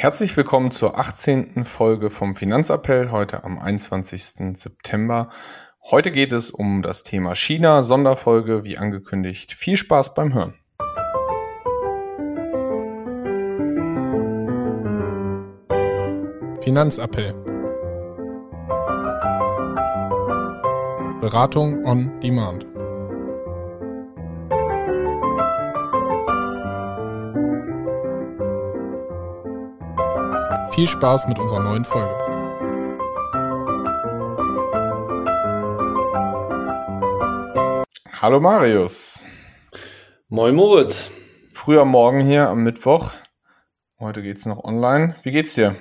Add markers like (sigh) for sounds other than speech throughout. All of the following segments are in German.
Herzlich willkommen zur 18. Folge vom Finanzappell, heute am 21. September. Heute geht es um das Thema China, Sonderfolge, wie angekündigt. Viel Spaß beim Hören. Finanzappell. Beratung on Demand. Viel Spaß mit unserer neuen Folge. Hallo Marius. Moin Moritz. Früher Morgen hier am Mittwoch. Heute geht's noch online. Wie geht's dir?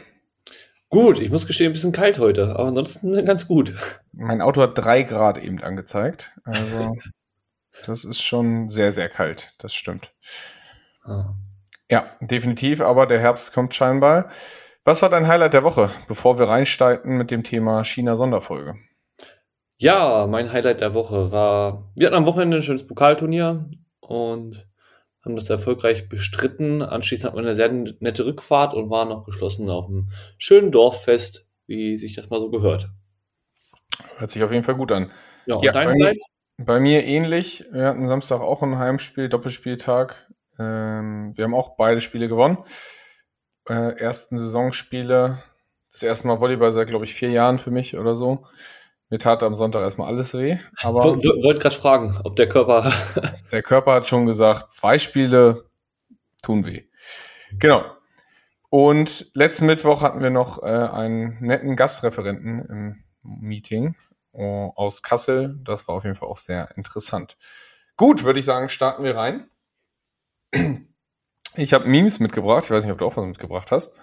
Gut, ich muss gestehen, ein bisschen kalt heute, aber ansonsten (laughs) ganz gut. Mein Auto hat drei Grad eben angezeigt. Also, (laughs) das ist schon sehr, sehr kalt. Das stimmt. Ah. Ja, definitiv, aber der Herbst kommt scheinbar. Was war dein Highlight der Woche, bevor wir reinsteigen mit dem Thema China-Sonderfolge? Ja, mein Highlight der Woche war, wir hatten am Wochenende ein schönes Pokalturnier und haben das erfolgreich bestritten. Anschließend hatten wir eine sehr nette Rückfahrt und waren noch geschlossen auf einem schönen Dorffest, wie sich das mal so gehört. Hört sich auf jeden Fall gut an. Ja, ja, dein bei, Highlight? Mir, bei mir ähnlich. Wir hatten Samstag auch ein Heimspiel, Doppelspieltag. Ähm, wir haben auch beide Spiele gewonnen äh, ersten Saisonspiele. Das erste Mal Volleyball seit, glaube ich, vier Jahren für mich oder so. Mir tat am Sonntag erstmal alles weh. Aber wollte gerade fragen, ob der Körper. (laughs) der Körper hat schon gesagt, zwei Spiele tun weh. Genau. Und letzten Mittwoch hatten wir noch äh, einen netten Gastreferenten im Meeting uh, aus Kassel. Das war auf jeden Fall auch sehr interessant. Gut, würde ich sagen, starten wir rein. Ich habe Memes mitgebracht. Ich weiß nicht, ob du auch was mitgebracht hast.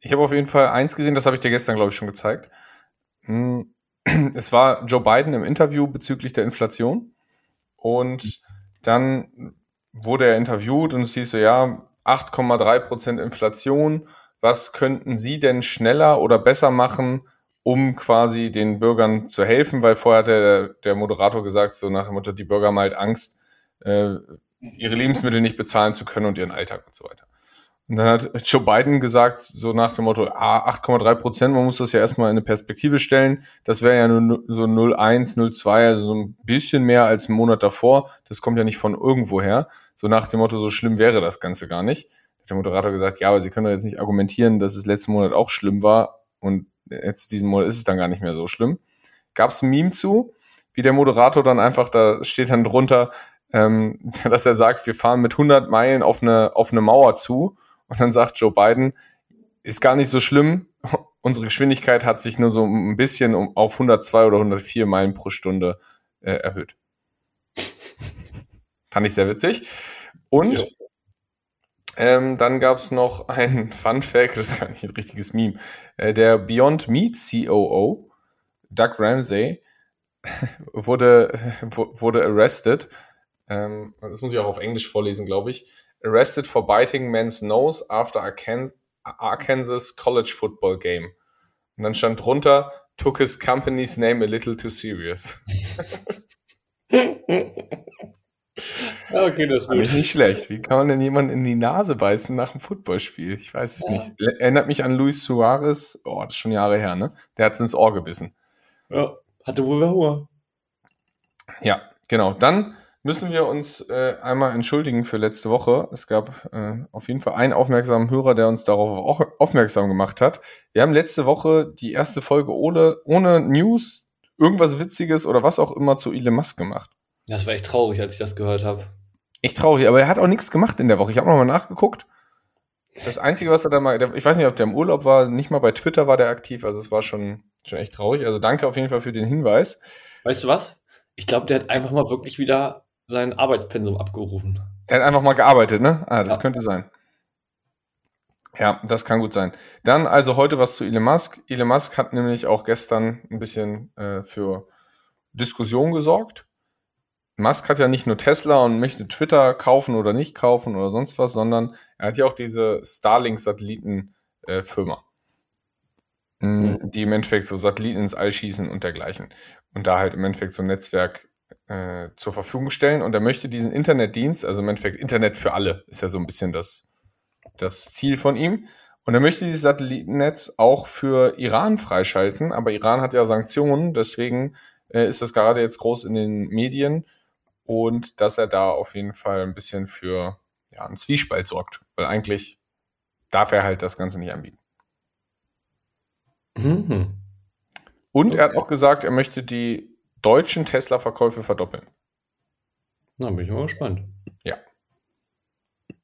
Ich habe auf jeden Fall eins gesehen, das habe ich dir gestern, glaube ich, schon gezeigt. Hm, (clears throat) es war Joe Biden im Interview bezüglich der Inflation. Und dann wurde er interviewt und es hieß so, ja, 8,3 Prozent Inflation. Was könnten Sie denn schneller oder besser machen, um quasi den Bürgern zu helfen? Weil vorher hat der, der Moderator gesagt, so nach dem Motto, die Bürger haben halt Angst, äh, ihre Lebensmittel nicht bezahlen zu können und ihren Alltag und so weiter. Und dann hat Joe Biden gesagt, so nach dem Motto, ah, 8,3 Prozent, man muss das ja erstmal in eine Perspektive stellen. Das wäre ja nur so 0,1, 0,2, also so ein bisschen mehr als einen Monat davor. Das kommt ja nicht von irgendwo her. So nach dem Motto, so schlimm wäre das Ganze gar nicht. Hat der Moderator gesagt, ja, aber Sie können doch jetzt nicht argumentieren, dass es letzten Monat auch schlimm war und jetzt diesen Monat ist es dann gar nicht mehr so schlimm. Gab es ein Meme zu, wie der Moderator dann einfach, da steht dann drunter, ähm, (laughs) dass er sagt, wir fahren mit 100 Meilen auf eine, auf eine Mauer zu. Und dann sagt Joe Biden, ist gar nicht so schlimm. (laughs) Unsere Geschwindigkeit hat sich nur so ein bisschen um, auf 102 oder 104 Meilen pro Stunde äh, erhöht. (laughs) Fand ich sehr witzig. Und ähm, dann gab es noch ein Fun Fact, das ist gar nicht ein richtiges Meme. Äh, der Beyond Meat COO, Doug Ramsey, wurde, wurde arrested ähm, das muss ich auch auf Englisch vorlesen, glaube ich. Arrested for biting man's nose after Arkansas College Football Game. Und dann stand drunter, took his company's name a little too serious. (laughs) okay, das ist nicht schlecht. Wie kann man denn jemanden in die Nase beißen nach einem Footballspiel? Ich weiß es ja. nicht. Erinnert mich an Luis Suarez. Oh, das ist schon Jahre her, ne? Der hat es ins Ohr gebissen. Ja, hatte wohl Hunger. Ja, genau. Dann müssen wir uns äh, einmal entschuldigen für letzte Woche. Es gab äh, auf jeden Fall einen aufmerksamen Hörer, der uns darauf auch aufmerksam gemacht hat. Wir haben letzte Woche die erste Folge ohne, ohne News, irgendwas Witziges oder was auch immer zu Elon Musk gemacht. Das war echt traurig, als ich das gehört habe. Echt traurig, aber er hat auch nichts gemacht in der Woche. Ich habe nochmal nachgeguckt. Das Einzige, was er da mal, ich weiß nicht, ob der im Urlaub war, nicht mal bei Twitter war der aktiv, also es war schon, schon echt traurig. Also danke auf jeden Fall für den Hinweis. Weißt du was? Ich glaube, der hat einfach mal wirklich wieder sein Arbeitspensum abgerufen. Er hat einfach mal gearbeitet, ne? Ah, das ja. könnte sein. Ja, das kann gut sein. Dann also heute was zu Elon Musk. Elon Musk hat nämlich auch gestern ein bisschen äh, für Diskussion gesorgt. Musk hat ja nicht nur Tesla und möchte Twitter kaufen oder nicht kaufen oder sonst was, sondern er hat ja auch diese Starlink-Satelliten-Firma, äh, mhm. die im Endeffekt so Satelliten ins All schießen und dergleichen. Und da halt im Endeffekt so ein Netzwerk äh, zur Verfügung stellen und er möchte diesen Internetdienst, also im Endeffekt Internet für alle, ist ja so ein bisschen das, das Ziel von ihm. Und er möchte dieses Satellitennetz auch für Iran freischalten, aber Iran hat ja Sanktionen, deswegen äh, ist das gerade jetzt groß in den Medien und dass er da auf jeden Fall ein bisschen für ja, einen Zwiespalt sorgt, weil eigentlich darf er halt das Ganze nicht anbieten. Mhm. Und okay. er hat auch gesagt, er möchte die deutschen Tesla-Verkäufe verdoppeln. Na, bin ich mal gespannt. Ja.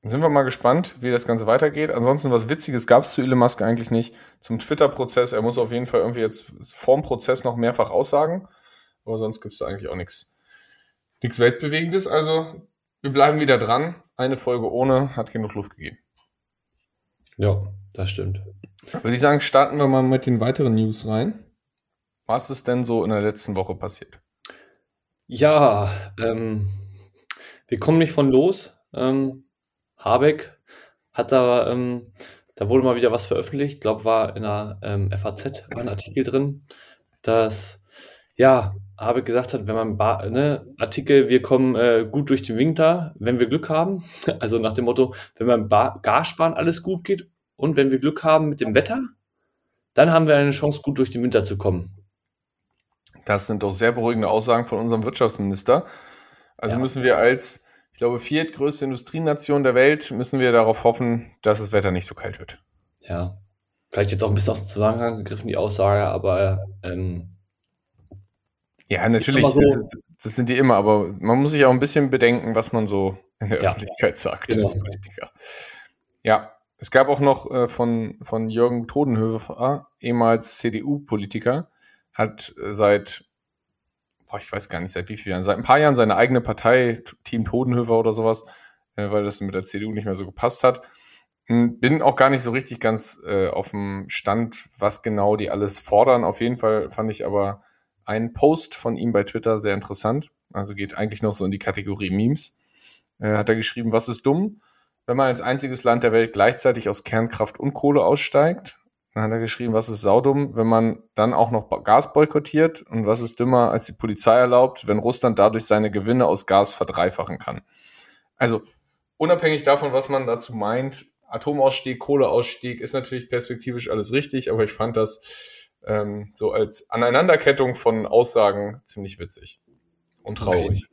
Sind wir mal gespannt, wie das Ganze weitergeht. Ansonsten, was Witziges gab es zu Elon Musk eigentlich nicht. Zum Twitter-Prozess, er muss auf jeden Fall irgendwie jetzt vorm Prozess noch mehrfach aussagen. Aber sonst gibt es da eigentlich auch nichts nichts Weltbewegendes. Also, wir bleiben wieder dran. Eine Folge ohne hat genug Luft gegeben. Ja, das stimmt. Würde ich sagen, starten wir mal mit den weiteren News rein. Was ist denn so in der letzten Woche passiert? Ja, ähm, wir kommen nicht von los. Ähm, Habeck hat da, ähm, da wurde mal wieder was veröffentlicht, ich glaube, war in der ähm, FAZ ein Artikel drin, dass, ja, Habeck gesagt hat, wenn man, ba ne, Artikel, wir kommen äh, gut durch den Winter, wenn wir Glück haben, (laughs) also nach dem Motto, wenn beim ba Gas sparen alles gut geht und wenn wir Glück haben mit dem Wetter, dann haben wir eine Chance, gut durch den Winter zu kommen. Das sind doch sehr beruhigende Aussagen von unserem Wirtschaftsminister. Also ja. müssen wir als ich glaube, viertgrößte Industrienation der Welt, müssen wir darauf hoffen, dass das Wetter nicht so kalt wird. Ja, vielleicht jetzt auch ein bisschen aus dem Zusammenhang gegriffen, die Aussage, aber ähm, ja, natürlich, so, das, das, sind die immer, aber man muss sich auch ein bisschen bedenken, was man so in der ja, Öffentlichkeit sagt genau. als Politiker. Ja, es gab auch noch äh, von, von Jürgen Todenhöfer, ehemals CDU-Politiker, hat äh, seit boah, ich weiß gar nicht seit wie vielen Jahren, seit ein paar Jahren seine eigene Partei, Team Todenhöfer oder sowas, äh, weil das mit der CDU nicht mehr so gepasst hat. Hm, bin auch gar nicht so richtig ganz äh, auf dem Stand, was genau die alles fordern. Auf jeden Fall fand ich aber einen Post von ihm bei Twitter sehr interessant. Also geht eigentlich noch so in die Kategorie Memes. Äh, hat er geschrieben, was ist dumm, wenn man als einziges Land der Welt gleichzeitig aus Kernkraft und Kohle aussteigt? Dann hat er geschrieben, was ist saudum, wenn man dann auch noch Gas boykottiert und was ist dümmer, als die Polizei erlaubt, wenn Russland dadurch seine Gewinne aus Gas verdreifachen kann. Also unabhängig davon, was man dazu meint, Atomausstieg, Kohleausstieg ist natürlich perspektivisch alles richtig, aber ich fand das ähm, so als Aneinanderkettung von Aussagen ziemlich witzig und traurig.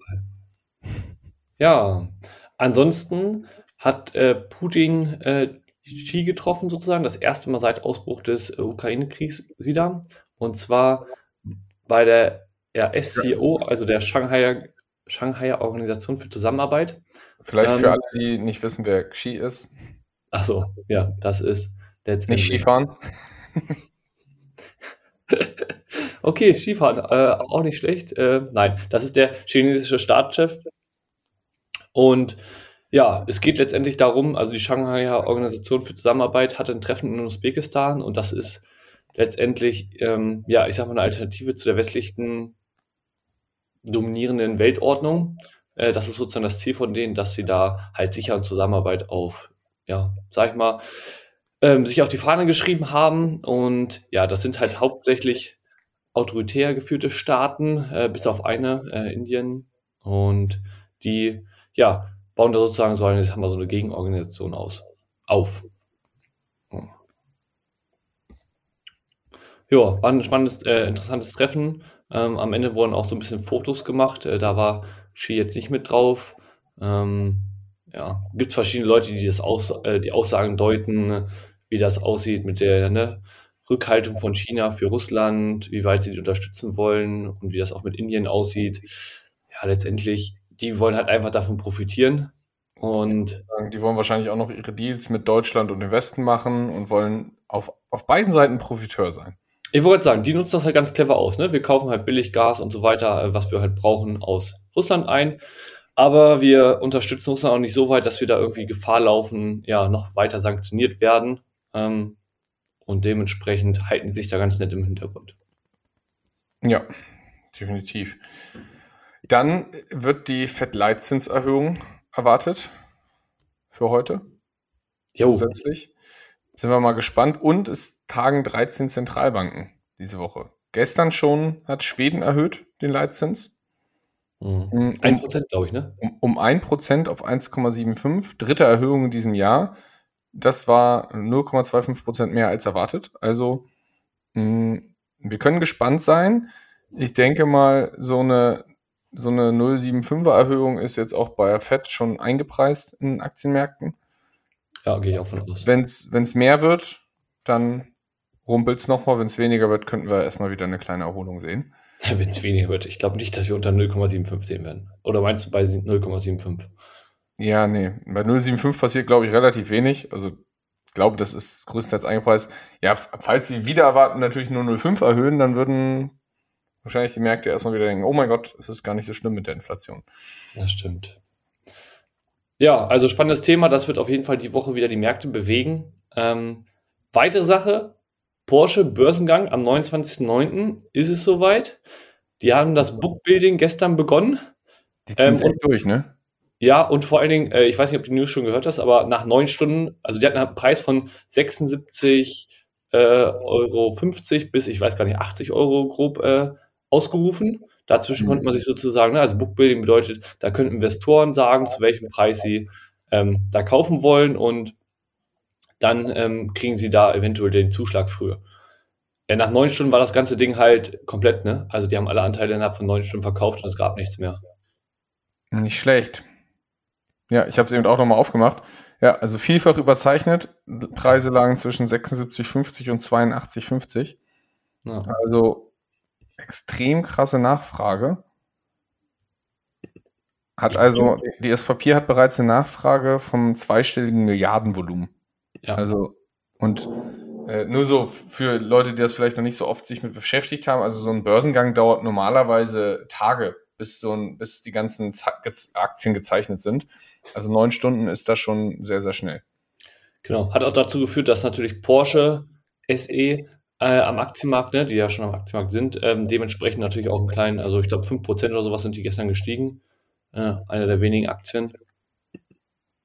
Ja, ansonsten hat äh, Putin äh, Xi getroffen, sozusagen, das erste Mal seit Ausbruch des äh, Ukraine-Kriegs wieder. Und zwar bei der ja, SCO, also der Shanghai, Shanghai Organisation für Zusammenarbeit. Vielleicht ähm, für alle, die nicht wissen, wer Xi ist. Ach so, ja, das ist Nicht Skifahren. (laughs) okay, Skifahren, äh, auch nicht schlecht. Äh, nein, das ist der chinesische Staatschef. Und ja, es geht letztendlich darum, also die Shanghai Organisation für Zusammenarbeit hatte ein Treffen in Usbekistan und das ist letztendlich, ähm, ja, ich sag mal, eine Alternative zu der westlichen dominierenden Weltordnung. Äh, das ist sozusagen das Ziel von denen, dass sie da halt sicher und Zusammenarbeit auf, ja, sag ich mal, ähm, sich auf die Fahne geschrieben haben. Und ja, das sind halt hauptsächlich autoritär geführte Staaten, äh, bis auf eine, äh, Indien. Und die, ja, bauen da sozusagen so eine, haben wir so eine Gegenorganisation aus, auf. Ja, war ein spannendes, äh, interessantes Treffen. Ähm, am Ende wurden auch so ein bisschen Fotos gemacht. Äh, da war Ski jetzt nicht mit drauf. Ähm, ja, gibt es verschiedene Leute, die das aus, äh, die Aussagen deuten, wie das aussieht mit der ne, Rückhaltung von China für Russland, wie weit sie die unterstützen wollen und wie das auch mit Indien aussieht. Ja, letztendlich die wollen halt einfach davon profitieren. Und die wollen wahrscheinlich auch noch ihre Deals mit Deutschland und dem Westen machen und wollen auf, auf beiden Seiten Profiteur sein. Ich wollte sagen, die nutzen das halt ganz clever aus. Ne? Wir kaufen halt billig Gas und so weiter, äh, was wir halt brauchen, aus Russland ein. Aber wir unterstützen Russland auch nicht so weit, dass wir da irgendwie Gefahr laufen, ja, noch weiter sanktioniert werden. Ähm, und dementsprechend halten sich da ganz nett im Hintergrund. Ja, definitiv. Dann wird die Fettleitzinserhöhung erwartet für heute. Jo. Zusätzlich. Sind wir mal gespannt. Und es tagen 13 Zentralbanken diese Woche. Gestern schon hat Schweden erhöht den Leitzins. Mhm. Um, ein Prozent, glaube ich, ne? Um, um 1% auf 1,75. Dritte Erhöhung in diesem Jahr. Das war 0,25 Prozent mehr als erwartet. Also mh, wir können gespannt sein. Ich denke mal, so eine, so eine 0,75er Erhöhung ist jetzt auch bei FED schon eingepreist in Aktienmärkten. Ja, gehe ich auch von aus. Wenn es mehr wird, dann rumpelt es nochmal. Wenn es weniger wird, könnten wir erstmal wieder eine kleine Erholung sehen. Wenn es weniger wird. Ich glaube nicht, dass wir unter 0,75 sehen werden. Oder meinst du bei 0,75? Ja, nee. Bei 0,75 passiert, glaube ich, relativ wenig. Also ich glaube, das ist größtenteils eingepreist. Ja, falls sie wieder erwarten, natürlich nur 0,5 erhöhen, dann würden wahrscheinlich die Märkte erstmal wieder denken, oh mein Gott, es ist gar nicht so schlimm mit der Inflation. Das stimmt. Ja, also spannendes Thema. Das wird auf jeden Fall die Woche wieder die Märkte bewegen. Ähm, weitere Sache, Porsche Börsengang am 29.09. ist es soweit. Die haben das Bookbuilding gestern begonnen. Die ziehen es ähm, durch, ne? Ja, und vor allen Dingen, äh, ich weiß nicht, ob du die News schon gehört hast, aber nach neun Stunden, also die hatten einen Preis von 76 äh, Euro 50 bis, ich weiß gar nicht, 80 Euro grob äh, ausgerufen. Dazwischen mhm. konnte man sich sozusagen, ne, also Bookbuilding bedeutet, da können Investoren sagen, zu welchem Preis sie ähm, da kaufen wollen und dann ähm, kriegen sie da eventuell den Zuschlag früher. Ja, nach neun Stunden war das ganze Ding halt komplett, ne? Also die haben alle Anteile innerhalb von neun Stunden verkauft und es gab nichts mehr. Nicht schlecht. Ja, ich habe es eben auch nochmal aufgemacht. Ja, also vielfach überzeichnet. Preise lagen zwischen 76,50 und 82,50. Ja. Also extrem krasse Nachfrage. Hat also, die, das Papier hat bereits eine Nachfrage vom zweistelligen Milliardenvolumen. Ja. Also, und äh, nur so für Leute, die das vielleicht noch nicht so oft sich mit beschäftigt haben, also so ein Börsengang dauert normalerweise Tage, bis so ein, bis die ganzen Aktien gezeichnet sind. Also neun Stunden ist das schon sehr, sehr schnell. Genau. Hat auch dazu geführt, dass natürlich Porsche SE äh, am Aktienmarkt, ne, die ja schon am Aktienmarkt sind, ähm, dementsprechend natürlich auch einen kleinen, also ich glaube 5% oder sowas sind die gestern gestiegen. Äh, einer der wenigen Aktien.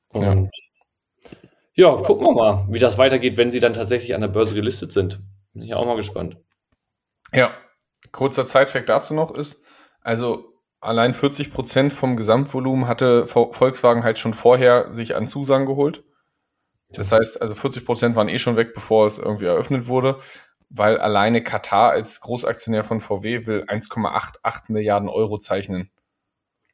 Und ja. ja, gucken wir mal, wie das weitergeht, wenn sie dann tatsächlich an der Börse gelistet sind. Bin ich auch mal gespannt. Ja, kurzer Zeitfact dazu noch ist, also allein 40 Prozent vom Gesamtvolumen hatte Volkswagen halt schon vorher sich an Zusagen geholt. Das heißt, also 40 Prozent waren eh schon weg, bevor es irgendwie eröffnet wurde, weil alleine Katar als Großaktionär von VW will 1,88 Milliarden Euro zeichnen.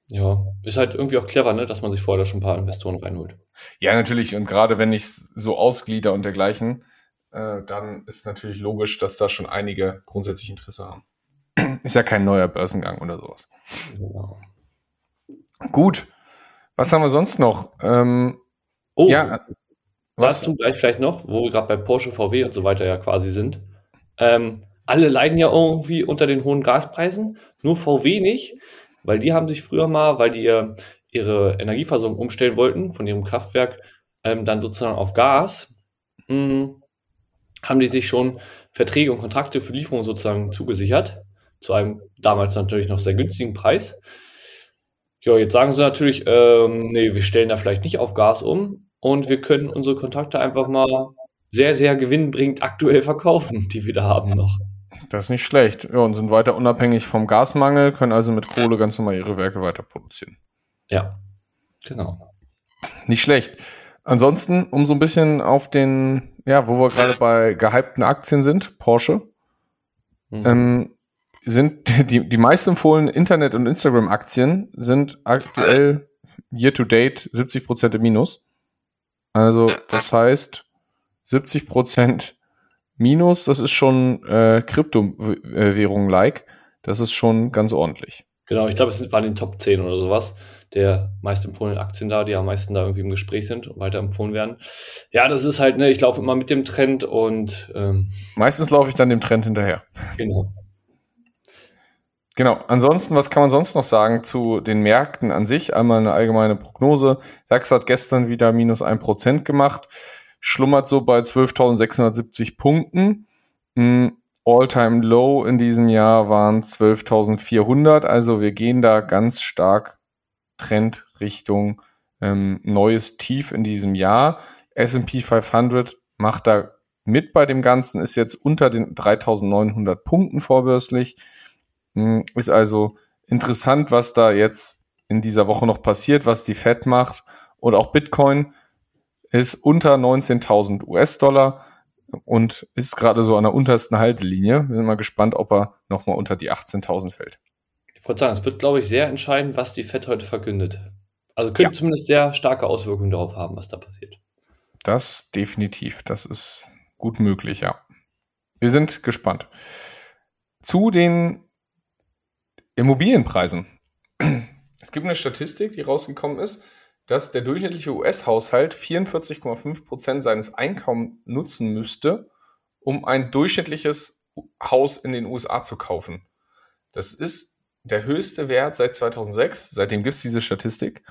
Ja, ist halt irgendwie auch clever, ne, dass man sich vorher schon ein paar Investoren reinholt. Ja, natürlich. Und gerade wenn ich so ausglieder und dergleichen, äh, dann ist natürlich logisch, dass da schon einige grundsätzlich Interesse haben. (clears throat) Ist ja kein neuer Börsengang oder sowas. Genau. Gut. Was haben wir sonst noch? Ähm, oh, ja, was dazu gleich vielleicht noch, wo wir gerade bei Porsche, VW und so weiter ja quasi sind. Ähm, alle leiden ja irgendwie unter den hohen Gaspreisen, nur VW nicht, weil die haben sich früher mal, weil die ihr, ihre Energieversorgung umstellen wollten von ihrem Kraftwerk ähm, dann sozusagen auf Gas, mh, hm, haben die sich schon Verträge und Kontrakte für Lieferungen sozusagen zugesichert zu einem damals natürlich noch sehr günstigen Preis. Ja, jetzt sagen sie natürlich, ähm, nee, wir stellen da vielleicht nicht auf Gas um und wir können unsere Kontakte einfach mal sehr, sehr gewinnbringend aktuell verkaufen, die wir da haben noch. Das ist nicht schlecht. Ja, und sind weiter unabhängig vom Gasmangel, können also mit Kohle ganz normal ihre Werke weiter produzieren. Ja, genau. Nicht schlecht. Ansonsten, um so ein bisschen auf den, ja, wo wir gerade bei gehypten Aktien sind, Porsche. Mhm. Ähm, sind (laughs) die, die meisten empfohlenen Internet- und Instagram-Aktien sind aktuell year to date 70 Prozent im Minus. Also, das heißt, 70 Prozent Minus, das ist schon äh, Kryptowährung-like. Das ist schon ganz ordentlich. Genau, ich glaube, es waren die Top 10 oder sowas der meist empfohlenen Aktien da, die am meisten da irgendwie im Gespräch sind und weiter empfohlen werden. Ja, das ist halt, ne, ich laufe immer mit dem Trend und ähm, meistens laufe ich dann dem Trend hinterher. Genau. Genau. Ansonsten, was kann man sonst noch sagen zu den Märkten an sich? Einmal eine allgemeine Prognose. DAX hat gestern wieder minus ein Prozent gemacht, schlummert so bei 12.670 Punkten. Mm, All-time Low in diesem Jahr waren 12.400. Also wir gehen da ganz stark Trend Richtung ähm, neues Tief in diesem Jahr. S&P 500 macht da mit bei dem Ganzen, ist jetzt unter den 3.900 Punkten vorbörslich. Hm, ist also interessant, was da jetzt in dieser Woche noch passiert, was die Fed macht und auch Bitcoin ist unter 19.000 US-Dollar und ist gerade so an der untersten Haltelinie. Wir sind mal gespannt, ob er nochmal unter die 18.000 fällt. Ich wollte sagen, es wird, glaube ich, sehr entscheidend, was die FED heute verkündet. Also könnte ja. zumindest sehr starke Auswirkungen darauf haben, was da passiert. Das definitiv. Das ist gut möglich, ja. Wir sind gespannt. Zu den Immobilienpreisen. Es gibt eine Statistik, die rausgekommen ist, dass der durchschnittliche US-Haushalt 44,5 Prozent seines Einkommens nutzen müsste, um ein durchschnittliches Haus in den USA zu kaufen. Das ist der höchste Wert seit 2006. Seitdem gibt es diese Statistik.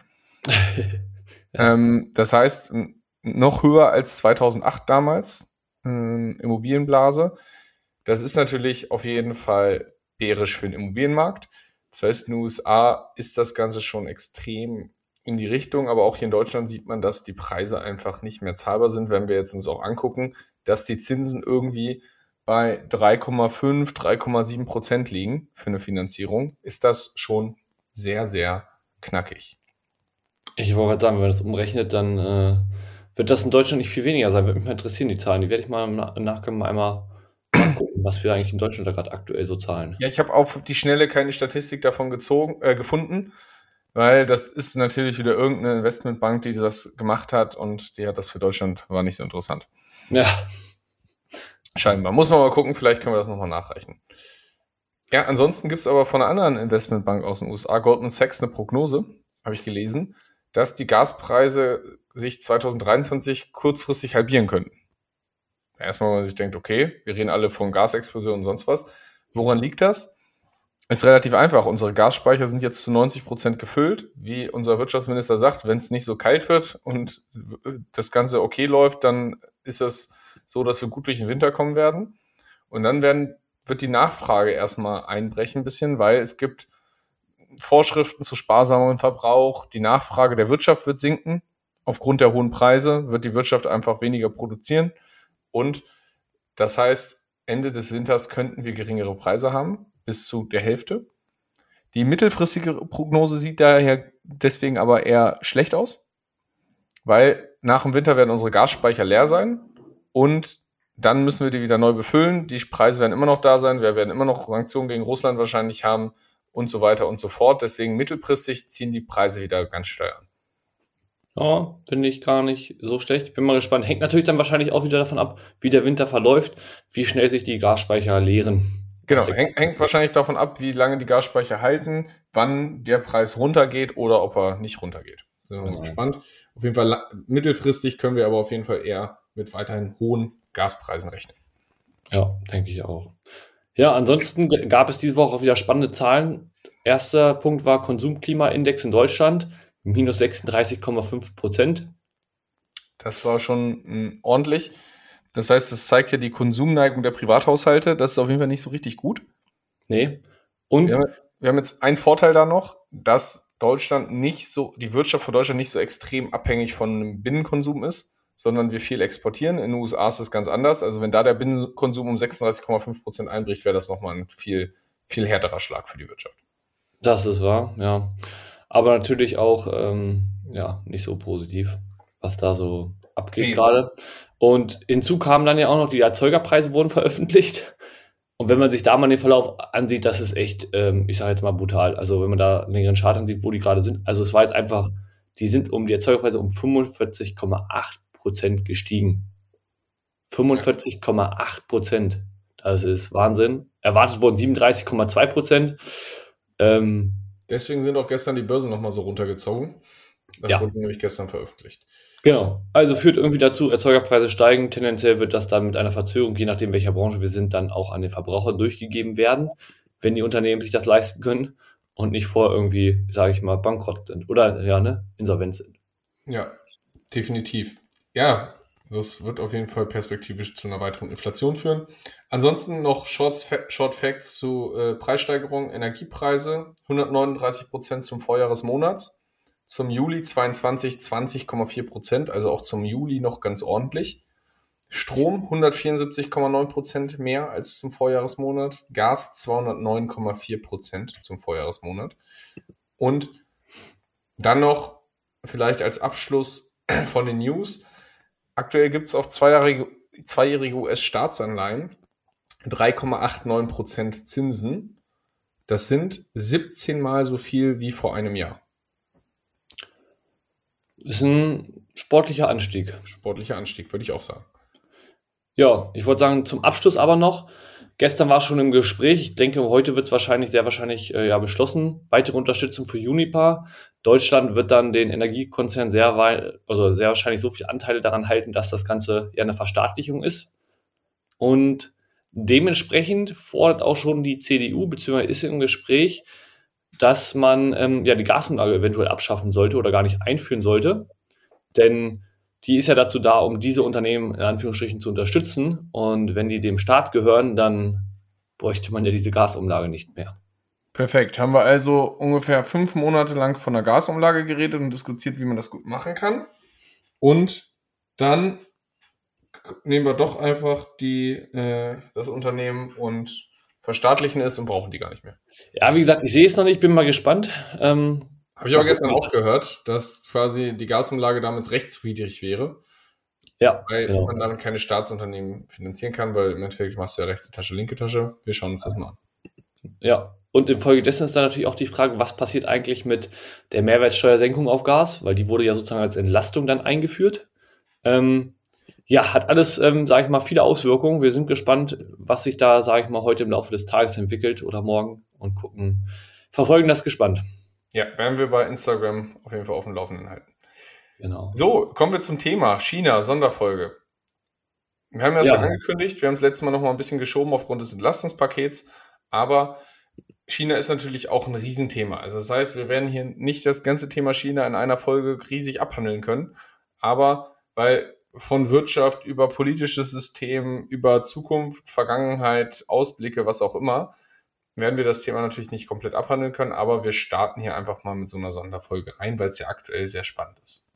(laughs) ähm, das heißt, noch höher als 2008 damals, ähm, Immobilienblase. Das ist natürlich auf jeden Fall bärisch für den Immobilienmarkt. Das heißt, in den USA ist das Ganze schon extrem in die Richtung, aber auch hier in Deutschland sieht man, dass die Preise einfach nicht mehr zahlbar sind, wenn wir jetzt uns auch angucken, dass die Zinsen irgendwie bei 3,5, 3,7 Prozent liegen für eine Finanzierung, ist das schon sehr, sehr knackig. Ich wollte gerade sagen, wenn man das umrechnet, dann äh, wird das in Deutschland nicht viel weniger sein. Würde mich mal interessieren, die Zahlen. Die werde ich mal im Nachgang mal einmal gucken, was wir eigentlich in Deutschland da gerade aktuell so zahlen. Ja, ich habe auf die Schnelle keine Statistik davon gezogen, äh, gefunden. Weil das ist natürlich wieder irgendeine Investmentbank, die das gemacht hat und die hat das für Deutschland, war nicht so interessant. Ja. Scheinbar. Muss man mal gucken, vielleicht können wir das nochmal nachreichen. Ja, ansonsten gibt es aber von einer anderen Investmentbank aus den USA, Goldman Sachs, eine Prognose, habe ich gelesen, dass die Gaspreise sich 2023 kurzfristig halbieren könnten. Erstmal, wenn man sich denkt, okay, wir reden alle von Gasexplosion und sonst was. Woran liegt das? Ist relativ einfach. Unsere Gasspeicher sind jetzt zu 90 Prozent gefüllt. Wie unser Wirtschaftsminister sagt, wenn es nicht so kalt wird und das Ganze okay läuft, dann ist es so, dass wir gut durch den Winter kommen werden. Und dann werden, wird die Nachfrage erstmal einbrechen ein bisschen, weil es gibt Vorschriften zu sparsamem Verbrauch. Die Nachfrage der Wirtschaft wird sinken. Aufgrund der hohen Preise wird die Wirtschaft einfach weniger produzieren. Und das heißt, Ende des Winters könnten wir geringere Preise haben bis zu der Hälfte. Die mittelfristige Prognose sieht daher deswegen aber eher schlecht aus, weil nach dem Winter werden unsere Gasspeicher leer sein und dann müssen wir die wieder neu befüllen. Die Preise werden immer noch da sein. Wir werden immer noch Sanktionen gegen Russland wahrscheinlich haben und so weiter und so fort. Deswegen mittelfristig ziehen die Preise wieder ganz steil an. Ja, finde ich gar nicht so schlecht. Bin mal gespannt. Hängt natürlich dann wahrscheinlich auch wieder davon ab, wie der Winter verläuft, wie schnell sich die Gasspeicher leeren. Genau, hängt, hängt wahrscheinlich davon ab, wie lange die Gasspeicher halten, wann der Preis runtergeht oder ob er nicht runtergeht. Sind wir genau. mal gespannt. Auf jeden Fall mittelfristig können wir aber auf jeden Fall eher mit weiterhin hohen Gaspreisen rechnen. Ja, denke ich auch. Ja, ansonsten gab es diese Woche auch wieder spannende Zahlen. Erster Punkt war Konsumklimaindex in Deutschland, minus 36,5 Prozent. Das war schon hm, ordentlich. Das heißt, es zeigt ja die Konsumneigung der Privathaushalte. Das ist auf jeden Fall nicht so richtig gut. Nee. Und wir haben, wir haben jetzt einen Vorteil da noch, dass Deutschland nicht so, die Wirtschaft von Deutschland nicht so extrem abhängig von einem Binnenkonsum ist, sondern wir viel exportieren. In den USA ist es ganz anders. Also wenn da der Binnenkonsum um 36,5 Prozent einbricht, wäre das nochmal ein viel, viel härterer Schlag für die Wirtschaft. Das ist wahr, ja. Aber natürlich auch, ähm, ja, nicht so positiv, was da so abgeht gerade. Und hinzu kamen dann ja auch noch, die Erzeugerpreise wurden (laughs) veröffentlicht. Und wenn man sich da mal den Verlauf ansieht, das ist echt, ähm, ich sage jetzt mal brutal. Also wenn man da einen längeren Chart ansieht, wo die gerade sind, also es war jetzt einfach, die sind um die Erzeugerpreise um 45,8 Prozent gestiegen. 45,8 Prozent. Das ist Wahnsinn. Erwartet wurden 37,2 Prozent. Ähm, Deswegen sind auch gestern die Börsen nochmal so runtergezogen. Das ja. wurde nämlich gestern veröffentlicht. Genau. Also führt irgendwie dazu, Erzeugerpreise steigen. Tendenziell wird das dann mit einer Verzögerung, je nachdem welcher Branche wir sind, dann auch an den Verbraucher durchgegeben werden, wenn die Unternehmen sich das leisten können und nicht vor irgendwie, sage ich mal, bankrott sind oder ja, ne, insolvent sind. Ja, definitiv. Ja, das wird auf jeden Fall perspektivisch zu einer weiteren Inflation führen. Ansonsten noch Short, Short Facts zu äh, Preissteigerung, Energiepreise, 139 Prozent zum Vorjahresmonats zum Juli 22 20,4 Prozent, also auch zum Juli noch ganz ordentlich. Strom 174,9 Prozent mehr als zum Vorjahresmonat. Gas 209,4 Prozent zum Vorjahresmonat. Und dann noch vielleicht als Abschluss (clears throat) von den News. aktuell gibt es auf zweijährige, zweijährige US-Staatsanleihen 3,89% Zinsen. Das sind 17 mal so viel wie vor einem Jahr. Ist ein sportlicher Anstieg. Sportlicher Anstieg, würde ich auch sagen. Ja, ich wollte sagen, zum Abschluss aber noch. Gestern war es schon im Gespräch. Ich denke, heute wird es wahrscheinlich, sehr wahrscheinlich äh, ja, beschlossen. Weitere Unterstützung für Unipa. Deutschland wird dann den Energiekonzern sehr, also sehr wahrscheinlich so viele Anteile daran halten, dass das Ganze eher eine Verstaatlichung ist. Und dementsprechend fordert auch schon die CDU, beziehungsweise ist im Gespräch, dass man ähm, ja die Gasumlage eventuell abschaffen sollte oder gar nicht einführen sollte. Denn die ist ja dazu da, um diese Unternehmen in Anführungsstrichen zu unterstützen. Und wenn die dem Staat gehören, dann bräuchte man ja diese Gasumlage nicht mehr. Perfekt. Haben wir also ungefähr fünf Monate lang von der Gasumlage geredet und diskutiert, wie man das gut machen kann. Und dann nehmen wir doch einfach die, äh, das Unternehmen und verstaatlichen es und brauchen die gar nicht mehr. Ja, wie gesagt, ich sehe es noch nicht, bin mal gespannt. Ähm, Habe ich aber gestern auch gehört, dass quasi die Gasumlage damit rechtswidrig wäre. Ja. Weil genau. man damit keine Staatsunternehmen finanzieren kann, weil im Endeffekt machst du ja rechte Tasche, linke Tasche. Wir schauen uns das mal an. Ja, und infolgedessen ist dann natürlich auch die Frage, was passiert eigentlich mit der Mehrwertsteuersenkung auf Gas, weil die wurde ja sozusagen als Entlastung dann eingeführt. Ähm, ja, hat alles, ähm, sage ich mal, viele Auswirkungen. Wir sind gespannt, was sich da, sage ich mal, heute im Laufe des Tages entwickelt oder morgen und gucken, verfolgen das gespannt. Ja, werden wir bei Instagram auf jeden Fall auf dem Laufenden halten. Genau. So, kommen wir zum Thema China, Sonderfolge. Wir haben ja das ja. angekündigt, wir haben das letzte Mal noch mal ein bisschen geschoben aufgrund des Entlastungspakets, aber China ist natürlich auch ein Riesenthema. Also das heißt, wir werden hier nicht das ganze Thema China in einer Folge riesig abhandeln können, aber weil von Wirtschaft über politisches System, über Zukunft, Vergangenheit, Ausblicke, was auch immer, werden wir das Thema natürlich nicht komplett abhandeln können, aber wir starten hier einfach mal mit so einer Sonderfolge rein, weil es ja aktuell sehr spannend ist.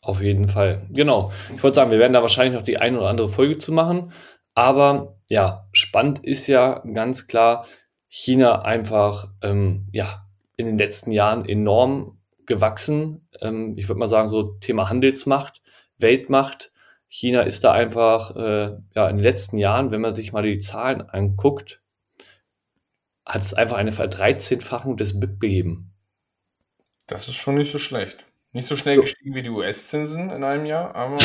Auf jeden Fall. Genau. Ich wollte sagen, wir werden da wahrscheinlich noch die eine oder andere Folge zu machen. Aber ja, spannend ist ja ganz klar, China einfach ähm, ja, in den letzten Jahren enorm gewachsen. Ähm, ich würde mal sagen, so Thema Handelsmacht Weltmacht. China ist da einfach äh, ja, in den letzten Jahren, wenn man sich mal die Zahlen anguckt, hat es einfach eine Verdreizehnfachung des BIP gegeben. Das ist schon nicht so schlecht. Nicht so schnell gestiegen wie die US-Zinsen in einem Jahr, aber.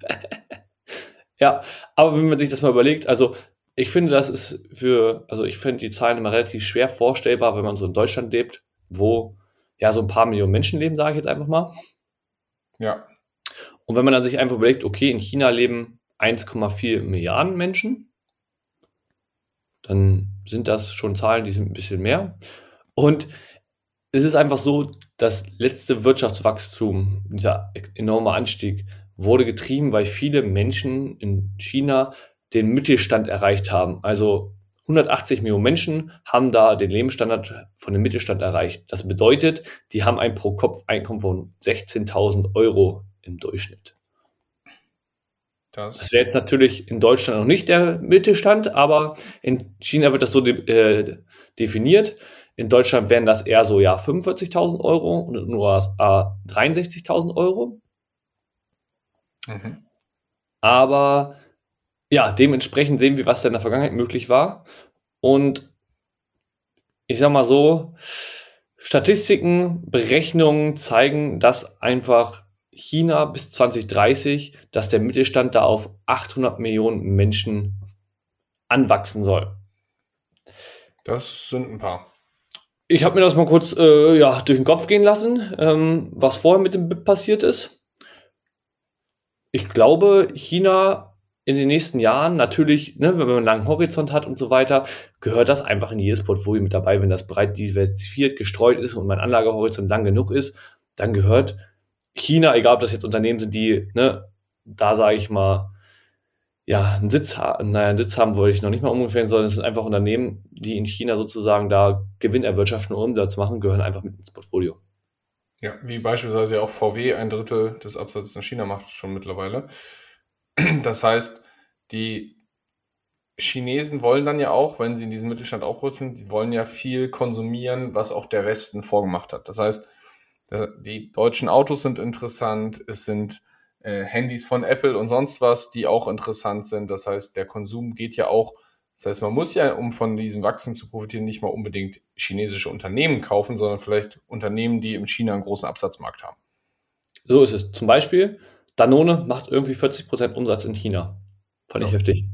(laughs) ja, aber wenn man sich das mal überlegt, also ich finde, das ist für, also ich finde die Zahlen immer relativ schwer vorstellbar, wenn man so in Deutschland lebt, wo ja so ein paar Millionen Menschen leben, sage ich jetzt einfach mal. Ja. Und wenn man dann sich einfach überlegt, okay, in China leben 1,4 Milliarden Menschen, dann sind das schon Zahlen, die sind ein bisschen mehr. Und es ist einfach so, das letzte Wirtschaftswachstum, dieser enorme Anstieg, wurde getrieben, weil viele Menschen in China den Mittelstand erreicht haben. Also 180 Millionen Menschen haben da den Lebensstandard von dem Mittelstand erreicht. Das bedeutet, die haben ein Pro-Kopf-Einkommen von 16.000 Euro im Durchschnitt. Das, das wäre jetzt natürlich in Deutschland noch nicht der Mittelstand, aber in China wird das so de äh, definiert. In Deutschland wären das eher so ja 45.000 Euro und in den USA 63.000 Euro. Mhm. Aber ja, dementsprechend sehen wir, was da in der Vergangenheit möglich war. Und ich sag mal so, Statistiken, Berechnungen zeigen, dass einfach China bis 2030, dass der Mittelstand da auf 800 Millionen Menschen anwachsen soll. Das sind ein paar. Ich habe mir das mal kurz äh, ja, durch den Kopf gehen lassen, ähm, was vorher mit dem BIP passiert ist. Ich glaube, China in den nächsten Jahren natürlich, ne, wenn man einen langen Horizont hat und so weiter, gehört das einfach in jedes Portfolio mit dabei. Wenn das breit diversifiziert, gestreut ist und mein Anlagehorizont lang genug ist, dann gehört China, egal ob das jetzt Unternehmen sind, die, ne, da sage ich mal, ja, einen Sitz haben, naja, einen Sitz haben wollte ich noch nicht mal ungefähr, sondern es sind einfach Unternehmen, die in China sozusagen da Gewinn erwirtschaften und Umsatz machen, gehören einfach mit ins Portfolio. Ja, wie beispielsweise auch VW ein Drittel des Absatzes in China macht schon mittlerweile. Das heißt, die Chinesen wollen dann ja auch, wenn sie in diesen Mittelstand auch rutschen, die wollen ja viel konsumieren, was auch der Westen vorgemacht hat. Das heißt, die deutschen Autos sind interessant, es sind äh, Handys von Apple und sonst was, die auch interessant sind. Das heißt, der Konsum geht ja auch. Das heißt, man muss ja, um von diesem Wachstum zu profitieren, nicht mal unbedingt chinesische Unternehmen kaufen, sondern vielleicht Unternehmen, die in China einen großen Absatzmarkt haben. So ist es. Zum Beispiel, Danone macht irgendwie 40% Umsatz in China. Fand ja. ich heftig.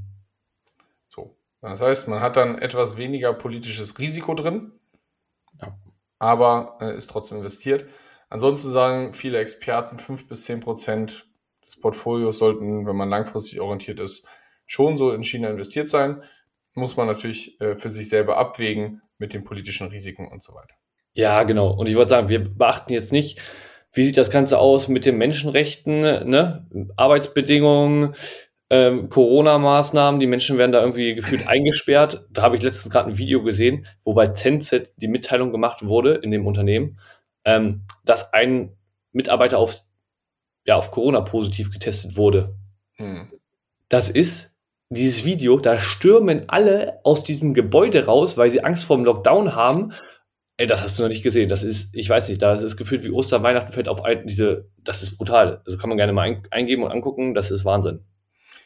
So. Das heißt, man hat dann etwas weniger politisches Risiko drin, ja. aber äh, ist trotzdem investiert. Ansonsten sagen viele Experten, 5 bis 10 Prozent des Portfolios sollten, wenn man langfristig orientiert ist, schon so in China investiert sein. Muss man natürlich äh, für sich selber abwägen mit den politischen Risiken und so weiter. Ja, genau. Und ich würde sagen, wir beachten jetzt nicht, wie sieht das Ganze aus mit den Menschenrechten, ne? Arbeitsbedingungen, ähm, Corona-Maßnahmen, die Menschen werden da irgendwie gefühlt eingesperrt. Da habe ich letztens gerade ein Video gesehen, wo bei Tencent die Mitteilung gemacht wurde in dem Unternehmen, ähm, dass ein Mitarbeiter auf, ja, auf Corona positiv getestet wurde. Hm. Das ist dieses Video, da stürmen alle aus diesem Gebäude raus, weil sie Angst vor dem Lockdown haben. Ey, das hast du noch nicht gesehen. Das ist, ich weiß nicht, das ist gefühlt wie Ostern, Weihnachten fällt auf ein, diese, das ist brutal. Also kann man gerne mal ein, eingeben und angucken, das ist Wahnsinn.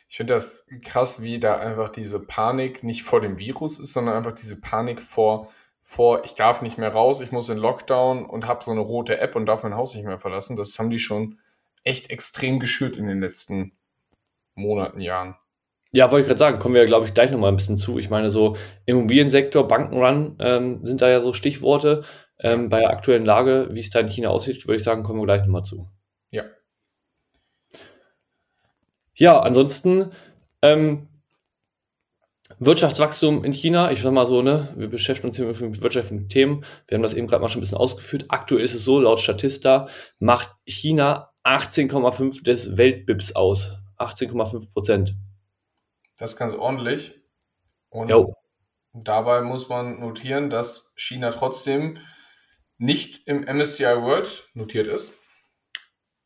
Ich finde das krass, wie da einfach diese Panik nicht vor dem Virus ist, sondern einfach diese Panik vor, vor ich darf nicht mehr raus, ich muss in Lockdown und habe so eine rote App und darf mein Haus nicht mehr verlassen. Das haben die schon echt extrem geschürt in den letzten Monaten, Jahren. Ja, wollte ich gerade sagen, kommen wir, glaube ich, gleich nochmal ein bisschen zu. Ich meine, so Immobiliensektor, Bankenrun ähm, sind da ja so Stichworte. Ähm, bei der aktuellen Lage, wie es da in China aussieht, würde ich sagen, kommen wir gleich nochmal zu. Ja. Ja, ansonsten ähm, Wirtschaftswachstum in China, ich sag mal so, ne, wir beschäftigen uns hier mit wirtschaftlichen Themen. Wir haben das eben gerade mal schon ein bisschen ausgeführt. Aktuell ist es so, laut Statista macht China 18,5 des Weltbips aus. 18,5 Prozent. Das ist ganz ordentlich. Und jo. dabei muss man notieren, dass China trotzdem nicht im MSCI World notiert ist.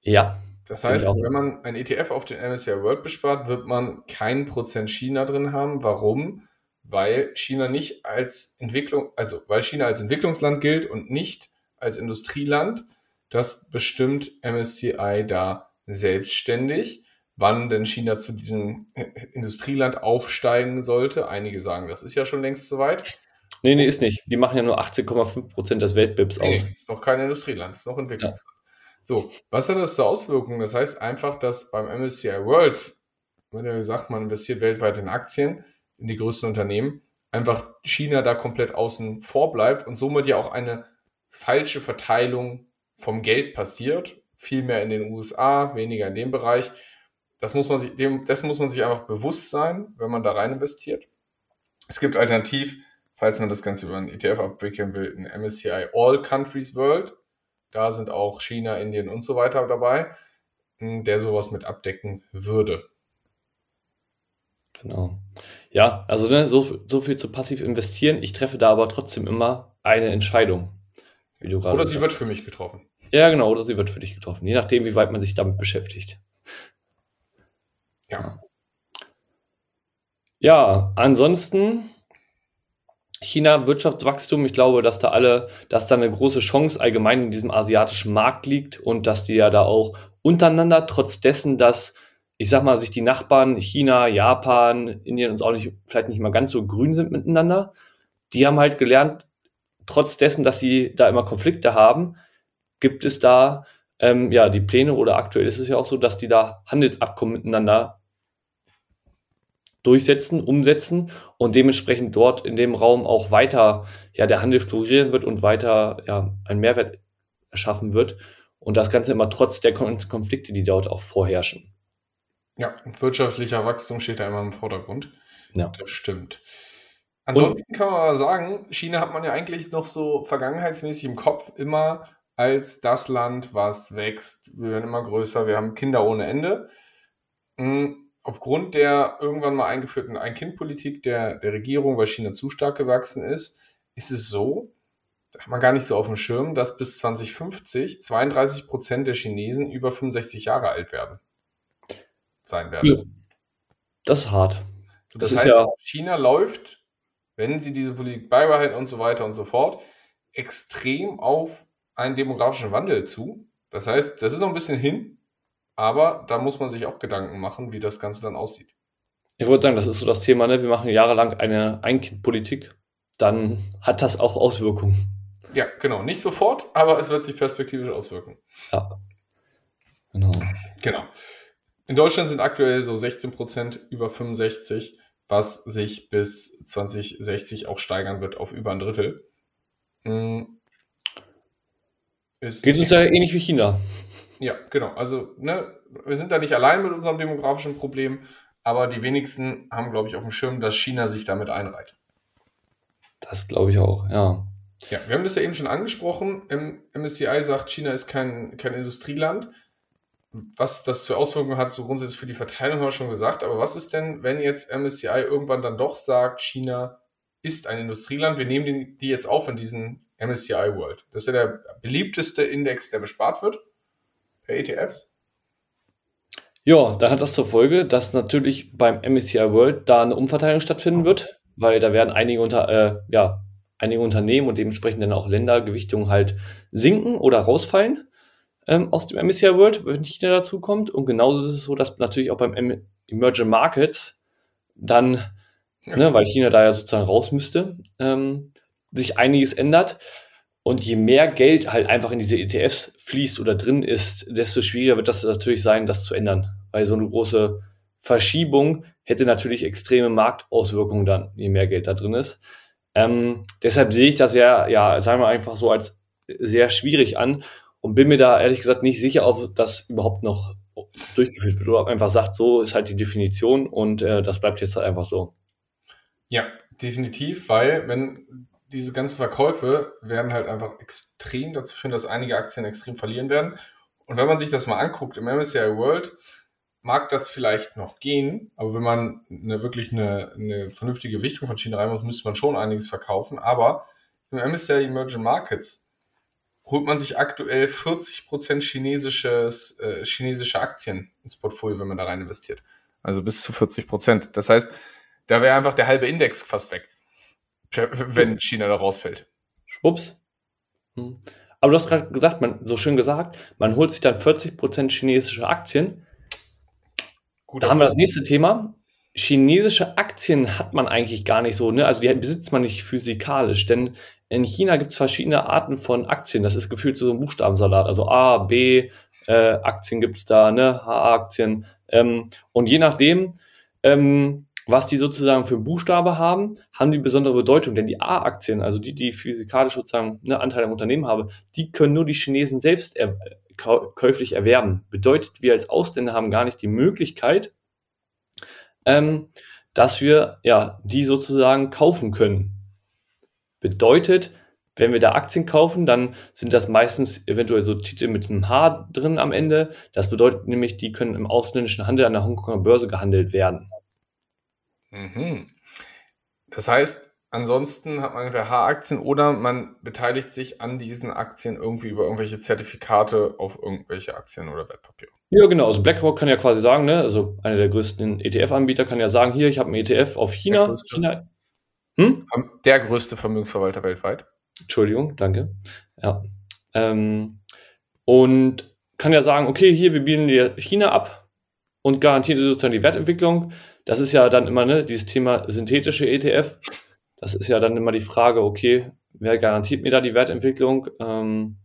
Ja. Das heißt, wenn man ein ETF auf den MSCI World bespart, wird man kein Prozent China drin haben. Warum? Weil China nicht als Entwicklung, also weil China als Entwicklungsland gilt und nicht als Industrieland. Das bestimmt MSCI da selbstständig. Wann denn China zu diesem (laughs) Industrieland aufsteigen sollte? Einige sagen, das ist ja schon längst soweit. Nee, nee, ist nicht. Die machen ja nur 18,5 Prozent des Weltbips nee, aus. Nee, ist noch kein Industrieland, ist noch Entwicklungsland. Ja. So, was hat das zur Auswirkung? Das heißt einfach, dass beim MSCI World, wenn er sagt, man investiert weltweit in Aktien, in die größten Unternehmen, einfach China da komplett außen vor bleibt und somit ja auch eine falsche Verteilung vom Geld passiert. Viel mehr in den USA, weniger in dem Bereich. Das muss man sich, dem, dessen muss man sich einfach bewusst sein, wenn man da rein investiert. Es gibt alternativ, falls man das Ganze über einen ETF abwickeln will, ein MSCI All Countries World. Da sind auch China, Indien und so weiter dabei, hm, der sowas mit abdecken würde. Genau. Ja, also ne, so, so viel zu passiv investieren. Ich treffe da aber trotzdem immer eine Entscheidung. Wie du gerade oder sie wird für mich getroffen. Ja, genau, oder sie wird für dich getroffen. Je nachdem, wie weit man sich damit beschäftigt. Ja. Ja, ansonsten China Wirtschaftswachstum, ich glaube, dass da alle, dass da eine große Chance allgemein in diesem asiatischen Markt liegt und dass die ja da auch untereinander, trotz dessen, dass, ich sag mal, sich die Nachbarn China, Japan, Indien uns auch nicht, vielleicht nicht mal ganz so grün sind miteinander, die haben halt gelernt, trotz dessen, dass sie da immer Konflikte haben, gibt es da ähm, ja die Pläne oder aktuell ist es ja auch so, dass die da Handelsabkommen miteinander durchsetzen, umsetzen und dementsprechend dort in dem Raum auch weiter ja der Handel florieren wird und weiter ja einen Mehrwert erschaffen wird und das Ganze immer trotz der Konflikte, die dort auch vorherrschen. Ja, wirtschaftlicher Wachstum steht da immer im Vordergrund. Ja. Das stimmt. Ansonsten und, kann man aber sagen, China hat man ja eigentlich noch so vergangenheitsmäßig im Kopf immer als das Land, was wächst. Wir werden immer größer, wir haben Kinder ohne Ende. Hm, aufgrund der irgendwann mal eingeführten Ein-Kind-Politik der, der Regierung, weil China zu stark gewachsen ist, ist es so, da hat man gar nicht so auf dem Schirm, dass bis 2050 32 Prozent der Chinesen über 65 Jahre alt werden. Sein werden. Ja. Das ist hart. das, das heißt, ja China läuft, wenn sie diese Politik beibehalten und so weiter und so fort, extrem auf einen demografischen Wandel zu. Das heißt, das ist noch ein bisschen hin, Aber da muss man sich auch Gedanken machen, wie das Ganze dann aussieht. Ich würde sagen, das ist so das Thema, ne? Wir machen jahrelang eine Ein-Kind-Politik, dann hat das auch Auswirkungen. Ja, genau. Nicht sofort, aber es wird sich perspektivisch auswirken. Ja. Genau. Genau. In Deutschland sind aktuell so 16 Prozent über 65, was sich bis 2060 auch steigern wird auf über ein Drittel. Hm. Ist Geht uns da ähnlich wie China. Ja, genau. Also, ne, wir sind da nicht allein mit unserem demografischen Problem, aber die wenigsten haben, glaube ich, auf dem Schirm, dass China sich damit einreiht. Das glaube ich auch, ja. Ja, wir haben das ja eben schon angesprochen. Im MSCI sagt, China ist kein, kein Industrieland. Was das für Auswirkungen hat, so grundsätzlich für die Verteilung haben wir schon gesagt. Aber was ist denn, wenn jetzt MSCI irgendwann dann doch sagt, China ist ein Industrieland? Wir nehmen die, die jetzt auf in diesen MSCI World. Das ist ja der beliebteste Index, der bespart wird per ETFs. Ja, da hat das zur Folge, dass natürlich beim MSCI World da eine Umverteilung stattfinden wird, weil da werden einige unter, äh, ja, einige Unternehmen und dementsprechend dann auch Ländergewichtungen halt sinken oder rausfallen ähm, aus dem MSCI World, wenn China dazu kommt. Und genauso ist es so, dass natürlich auch beim M Emerging Markets dann, ja. ne, weil China da ja sozusagen raus müsste, ähm, sich einiges ändert. Und je mehr Geld halt einfach in diese ETFs fließt oder drin ist, desto schwieriger wird das natürlich sein, das zu ändern. Weil so eine große Verschiebung hätte natürlich extreme Marktauswirkungen dann, je mehr Geld da drin ist. Ähm, deshalb sehe ich das ja, ja, sagen wir einfach so als sehr schwierig an und bin mir da ehrlich gesagt nicht sicher, ob das überhaupt noch durchgeführt wird oder ob einfach sagt, so ist halt die Definition und äh, das bleibt jetzt halt einfach so. Ja, definitiv, weil wenn diese ganzen Verkäufe werden halt einfach extrem dazu führen, dass einige Aktien extrem verlieren werden. Und wenn man sich das mal anguckt, im MSCI World mag das vielleicht noch gehen, aber wenn man eine, wirklich eine, eine vernünftige Gewichtung von China rein muss, müsste man schon einiges verkaufen. Aber im MSCI Emerging Markets holt man sich aktuell 40% chinesisches, äh, chinesische Aktien ins Portfolio, wenn man da rein investiert. Also bis zu 40%. Das heißt, da wäre einfach der halbe Index fast weg wenn China da rausfällt. Schwupps. Hm. Aber du hast gerade gesagt, man, so schön gesagt, man holt sich dann 40% chinesische Aktien. Gut, da haben wir das nächste Thema. Chinesische Aktien hat man eigentlich gar nicht so, ne? Also die besitzt man nicht physikalisch, denn in China gibt es verschiedene Arten von Aktien. Das ist gefühlt so ein Buchstabensalat. Also A, B, äh, Aktien gibt es da, ne? H-Aktien. Ähm, und je nachdem, ähm, was die sozusagen für Buchstabe haben, haben die besondere Bedeutung. Denn die A-Aktien, also die, die physikalisch sozusagen eine Anteil am Unternehmen haben, die können nur die Chinesen selbst er käuflich erwerben. Bedeutet, wir als Ausländer haben gar nicht die Möglichkeit, ähm, dass wir ja die sozusagen kaufen können. Bedeutet, wenn wir da Aktien kaufen, dann sind das meistens eventuell so Titel mit einem H drin am Ende. Das bedeutet nämlich, die können im ausländischen Handel an der Hongkonger Börse gehandelt werden. Mhm. Das heißt, ansonsten hat man entweder H-Aktien oder man beteiligt sich an diesen Aktien irgendwie über irgendwelche Zertifikate auf irgendwelche Aktien oder Wertpapiere. Ja, genau. Also BlackRock kann ja quasi sagen, ne, also einer der größten ETF-Anbieter kann ja sagen, hier, ich habe einen ETF auf China. Der größte, China. Hm? Der größte Vermögensverwalter weltweit. Entschuldigung, danke. Ja. Ähm, und kann ja sagen, okay, hier, wir bieten dir China ab und garantieren sozusagen die Wertentwicklung das ist ja dann immer ne, dieses Thema synthetische ETF. Das ist ja dann immer die Frage, okay, wer garantiert mir da die Wertentwicklung? Ähm,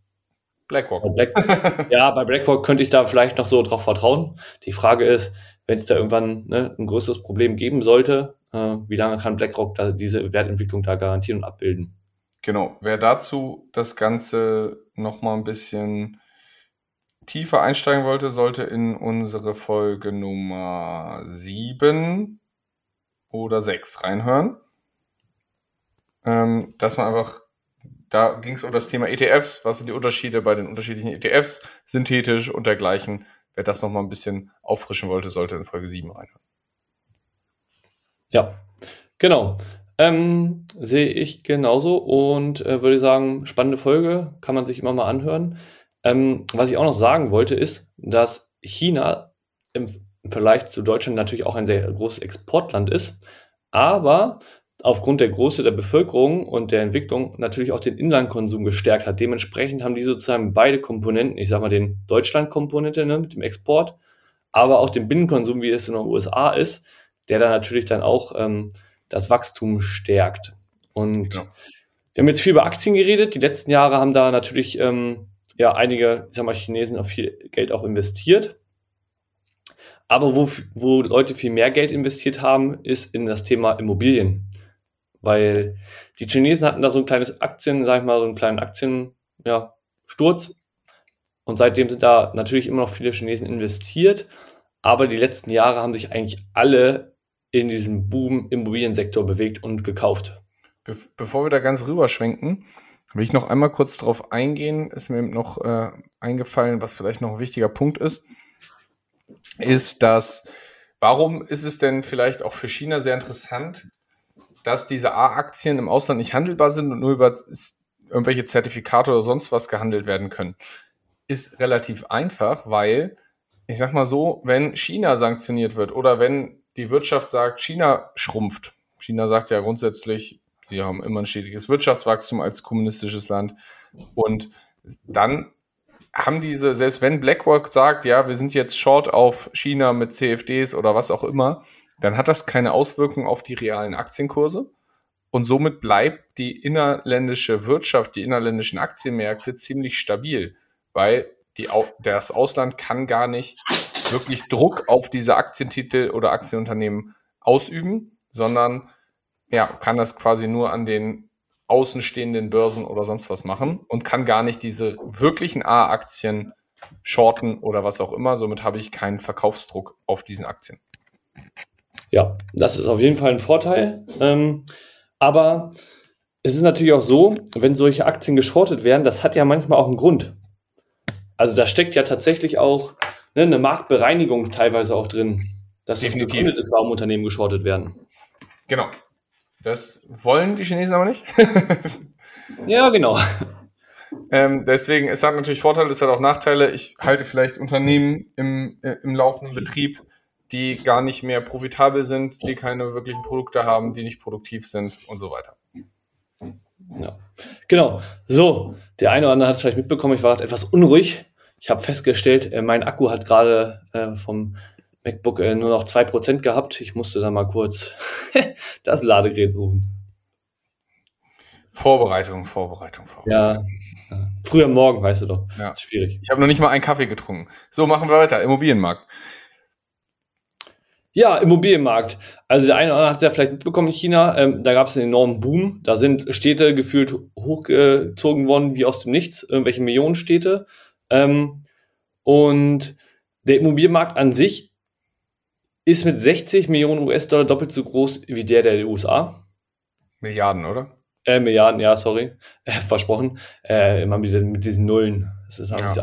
BlackRock. Black, ja, bei BlackRock könnte ich da vielleicht noch so drauf vertrauen. Die Frage ist, wenn es da irgendwann ne, ein größeres Problem geben sollte, äh, wie lange kann BlackRock da diese Wertentwicklung da garantieren und abbilden? Genau. Wer dazu das Ganze nochmal ein bisschen tiefer einsteigen wollte, sollte in unsere Folge Nummer 7 oder 6 reinhören. Ähm, dass man einfach, da ging es um das Thema ETFs, was sind die Unterschiede bei den unterschiedlichen ETFs, synthetisch und dergleichen. Wer das nochmal ein bisschen auffrischen wollte, sollte in Folge 7 reinhören. Ja, genau. Ähm, sehe ich genauso und äh, würde sagen, spannende Folge, kann man sich immer mal anhören. Ähm, was ich auch noch sagen wollte, ist, dass China im, Vergleich zu Deutschland natürlich auch ein sehr großes Exportland ist, aber aufgrund der Größe der Bevölkerung und der Entwicklung natürlich auch den Inlandkonsum gestärkt hat. Dementsprechend haben die sozusagen beide Komponenten, ich sag mal den Deutschland-Komponente ne, mit dem Export aber auch den Binnenkonsum, wie es in den USA ist, der dann natürlich dann auch ähm, das Wachstum stärkt. Und ja. wir haben jetzt viel über Aktien geredet. Die letzten Jahre haben da natürlich ähm, ja einige, ich sag mal, Chinesen auch viel Geld auch investiert. Aber wo, wo Leute viel mehr Geld investiert haben, ist in das Thema Immobilien. Weil die Chinesen hatten da so ein kleines Aktien, sag ich mal, so einen kleinen Aktien, ja. Und seitdem sind da natürlich immer noch viele Chinesen investiert. Aber die letzten Jahre haben sich eigentlich alle in diesem Boom Immobiliensektor bewegt und gekauft. Be bevor wir da ganz rüberschwenken, will ich noch einmal kurz darauf eingehen. Ist mir noch äh, eingefallen, was vielleicht noch ein wichtiger Punkt ist ist, dass warum ist es denn vielleicht auch für China sehr interessant, dass diese A-Aktien im Ausland nicht handelbar sind und nur über irgendwelche Zertifikate oder sonst was gehandelt werden können? Ist relativ einfach, weil ich sag mal so, wenn China sanktioniert wird oder wenn die Wirtschaft sagt, China schrumpft. China sagt ja grundsätzlich, sie haben immer ein stetiges Wirtschaftswachstum als kommunistisches Land. Und dann haben diese, selbst wenn BlackRock sagt, ja, wir sind jetzt short auf China mit CFDs oder was auch immer, dann hat das keine Auswirkung auf die realen Aktienkurse. Und somit bleibt die innerländische Wirtschaft, die innerländischen Aktienmärkte ziemlich stabil, weil die, das Ausland kann gar nicht wirklich Druck auf diese Aktientitel oder Aktienunternehmen ausüben, sondern ja, kann das quasi nur an den außenstehenden Börsen oder sonst was machen und kann gar nicht diese wirklichen A-Aktien shorten oder was auch immer. Somit habe ich keinen Verkaufsdruck auf diesen Aktien. Ja, das ist auf jeden Fall ein Vorteil. Ähm, aber es ist natürlich auch so, wenn solche Aktien geschortet werden, das hat ja manchmal auch einen Grund. Also da steckt ja tatsächlich auch ne, eine Marktbereinigung teilweise auch drin, dass Definitiv. es begründet ist, warum Unternehmen geschortet werden. Genau. Das wollen die Chinesen aber nicht. (laughs) ja, genau. Ähm, deswegen, es hat natürlich Vorteile, es hat auch Nachteile. Ich halte vielleicht Unternehmen im, äh, im laufenden Betrieb, die gar nicht mehr profitabel sind, die keine wirklichen Produkte haben, die nicht produktiv sind und so weiter. Ja. Genau. So, der eine oder andere hat es vielleicht mitbekommen, ich war etwas unruhig. Ich habe festgestellt, äh, mein Akku hat gerade äh, vom MacBook äh, nur noch 2% gehabt. Ich musste da mal kurz (laughs) das Ladegerät suchen. Vorbereitung, Vorbereitung, Vorbereitung. Ja, ja. früher Morgen, weißt du doch. Ja. ist schwierig. Ich habe noch nicht mal einen Kaffee getrunken. So, machen wir weiter. Immobilienmarkt. Ja, Immobilienmarkt. Also der eine oder andere hat es ja vielleicht mitbekommen in China. Ähm, da gab es einen enormen Boom. Da sind Städte gefühlt hochgezogen worden wie aus dem Nichts. Irgendwelche Millionenstädte. Ähm, und der Immobilienmarkt an sich ist mit 60 Millionen US-Dollar doppelt so groß wie der der USA. Milliarden, oder? Äh, Milliarden, ja, sorry. Äh, versprochen. Äh, immer mit diesen, mit diesen Nullen. Das ist einfach.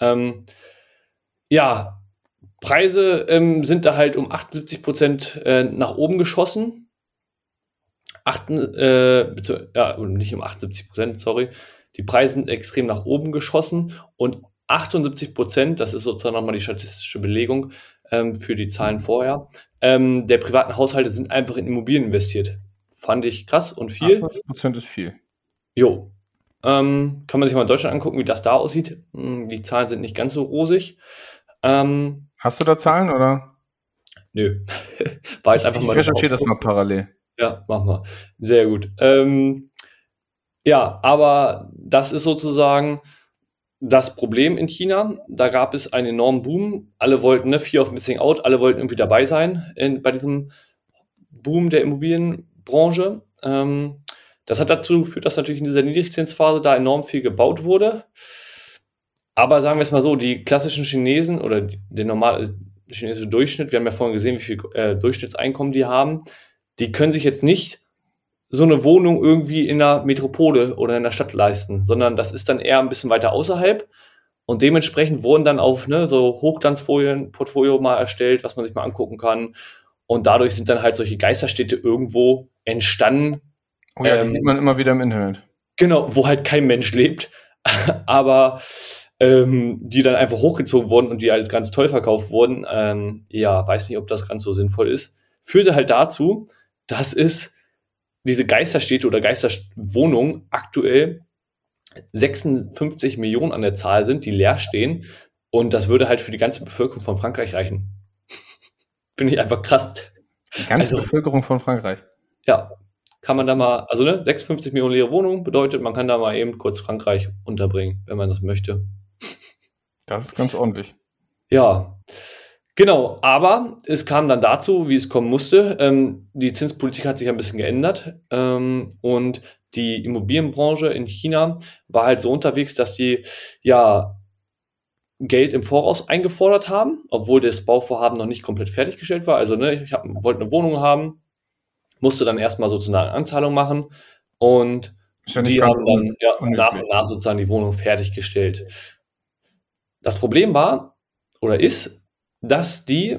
Ähm, ja, Preise ähm, sind da halt um 78 Prozent äh, nach oben geschossen. Achten, äh, ja, nicht um 78 Prozent, sorry. Die Preise sind extrem nach oben geschossen und 78 Prozent, das ist sozusagen nochmal die statistische Belegung, ähm, für die Zahlen vorher, ähm, der privaten Haushalte sind einfach in Immobilien investiert. Fand ich krass und viel. 8% ist viel. Jo. Ähm, kann man sich mal in Deutschland angucken, wie das da aussieht. Hm, die Zahlen sind nicht ganz so rosig. Ähm, Hast du da Zahlen oder? Nö. (laughs) War jetzt einfach ich mal. Ich recherchiere das mal parallel. Ja, mach mal. Sehr gut. Ähm, ja, aber das ist sozusagen das Problem in China. Da gab es einen enormen Boom. Alle wollten, ne, Fear of Missing Out, alle wollten irgendwie dabei sein in, bei diesem Boom der Immobilienbranche. Ähm, das hat dazu geführt, dass natürlich in dieser Niedrigzinsphase da enorm viel gebaut wurde. Aber sagen wir es mal so, die klassischen Chinesen oder der normale chinesische Durchschnitt, wir haben ja vorhin gesehen, wie viel äh, Durchschnittseinkommen die haben, die können sich jetzt nicht so eine Wohnung irgendwie in einer Metropole oder in der Stadt leisten, sondern das ist dann eher ein bisschen weiter außerhalb. Und dementsprechend wurden dann auf ne, so Hochglanzfolien, Portfolio mal erstellt, was man sich mal angucken kann. Und dadurch sind dann halt solche Geisterstädte irgendwo entstanden. Oh ja, ähm, die sieht man immer wieder im Internet. Genau, wo halt kein Mensch lebt, (laughs) aber ähm, die dann einfach hochgezogen wurden und die als ganz toll verkauft wurden. Ähm, ja, weiß nicht, ob das ganz so sinnvoll ist. Führte halt dazu, dass es diese Geisterstädte oder Geisterwohnungen aktuell 56 Millionen an der Zahl sind, die leer stehen. Und das würde halt für die ganze Bevölkerung von Frankreich reichen. (laughs) Finde ich einfach krass. Die ganze Also- Bevölkerung von Frankreich. Ja, kann man da mal, also ne, 56 Millionen leere Wohnungen bedeutet, man kann da mal eben kurz Frankreich unterbringen, wenn man das möchte. Das ist ganz ordentlich. Ja, genau. Aber es kam dann dazu, wie es kommen musste. Ähm, die Zinspolitik hat sich ein bisschen geändert ähm, und die Immobilienbranche in China war halt so unterwegs, dass die ja Geld im Voraus eingefordert haben, obwohl das Bauvorhaben noch nicht komplett fertiggestellt war. Also ne, ich hab, wollte eine Wohnung haben, musste dann erstmal sozusagen eine Anzahlung machen und ja die haben dann ja, nach und nach sozusagen die Wohnung fertiggestellt. Das Problem war oder ist, dass die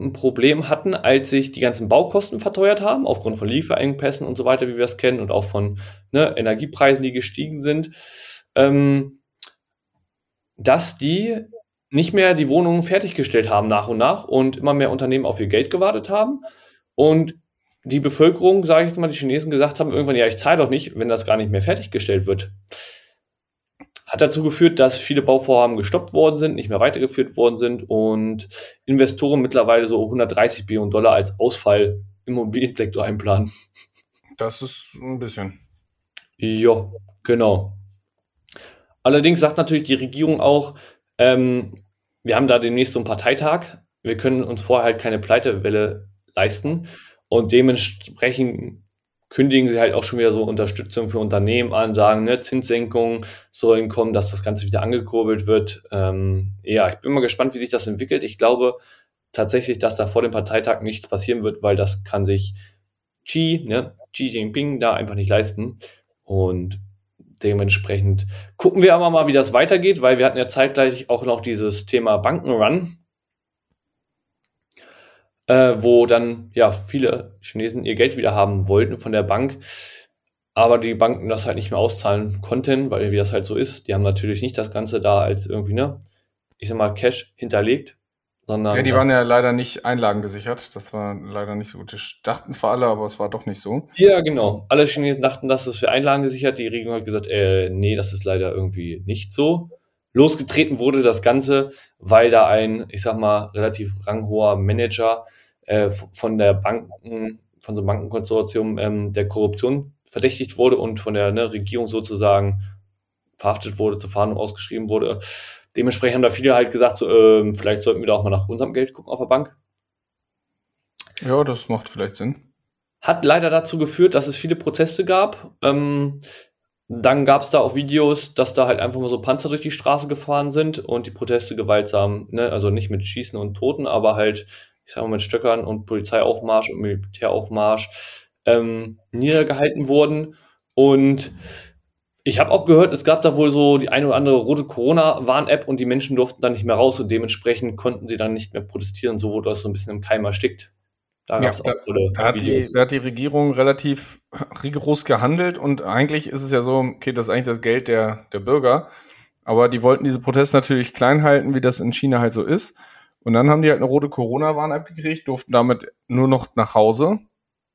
ein Problem hatten, als sich die ganzen Baukosten verteuert haben, aufgrund von Lieferengpässen und so weiter, wie wir es kennen, und auch von ne, Energiepreisen, die gestiegen sind, ähm, dass die nicht mehr die Wohnungen fertiggestellt haben nach und nach und immer mehr Unternehmen auf ihr Geld gewartet haben und die Bevölkerung, sage ich jetzt mal, die Chinesen gesagt haben, irgendwann, ja, ich zahle doch nicht, wenn das gar nicht mehr fertiggestellt wird. Hat dazu geführt, dass viele Bauvorhaben gestoppt worden sind, nicht mehr weitergeführt worden sind und Investoren mittlerweile so 130 Billionen Dollar als Ausfall im Immobiliensektor einplanen. Das ist ein bisschen. Ja, genau. Allerdings sagt natürlich die Regierung auch, ähm, wir haben da demnächst so einen Parteitag. Wir können uns vorher halt keine Pleitewelle leisten. Und dementsprechend kündigen sie halt auch schon wieder so Unterstützung für Unternehmen an, sagen, ne, Zinssenkungen sollen kommen, dass das Ganze wieder angekurbelt wird. Ähm, ja, ich bin mal gespannt, wie sich das entwickelt. Ich glaube tatsächlich, dass da vor dem Parteitag nichts passieren wird, weil das kann sich Xi, ne, Xi Jinping da einfach nicht leisten. Und dementsprechend gucken wir aber mal, wie das weitergeht, weil wir hatten ja zeitgleich auch noch dieses Thema Bankenrun, äh, wo dann ja viele Chinesen ihr Geld wieder haben wollten von der Bank, aber die Banken das halt nicht mehr auszahlen konnten, weil wie das halt so ist. Die haben natürlich nicht das Ganze da als irgendwie, ne, ich sag mal, Cash hinterlegt, sondern Ja, die waren ja leider nicht einlagengesichert. Das war leider nicht so gut. Das dachten zwar alle, aber es war doch nicht so. Ja, genau. Alle Chinesen dachten, dass das für Einlagen gesichert. Die Regierung hat gesagt, äh, nee, das ist leider irgendwie nicht so. Losgetreten wurde das Ganze, weil da ein, ich sag mal, relativ ranghoher Manager äh, von der Banken, von so einem Bankenkonsortium ähm, der Korruption verdächtigt wurde und von der ne, Regierung sozusagen verhaftet wurde, zur Fahndung ausgeschrieben wurde. Dementsprechend haben da viele halt gesagt, so, ähm, vielleicht sollten wir da auch mal nach unserem Geld gucken auf der Bank. Ja, das macht vielleicht Sinn. Hat leider dazu geführt, dass es viele Proteste gab. Ähm, dann gab es da auch Videos, dass da halt einfach mal so Panzer durch die Straße gefahren sind und die Proteste gewaltsam, ne, also nicht mit Schießen und Toten, aber halt, ich sag mal, mit Stöckern und Polizeiaufmarsch und Militäraufmarsch ähm, niedergehalten wurden. Und ich habe auch gehört, es gab da wohl so die eine oder andere rote Corona-Warn-App und die Menschen durften dann nicht mehr raus und dementsprechend konnten sie dann nicht mehr protestieren. So wurde das so ein bisschen im Keim erstickt. Da Ja, da- Da hat, die, da hat die Regierung relativ rigoros gehandelt und eigentlich ist es ja so, okay, das ist eigentlich das Geld der, der Bürger, aber die wollten diese Proteste natürlich klein halten, wie das in China halt so ist. Und dann haben die halt eine rote Corona-Warn-App gekriegt, durften damit nur noch nach Hause,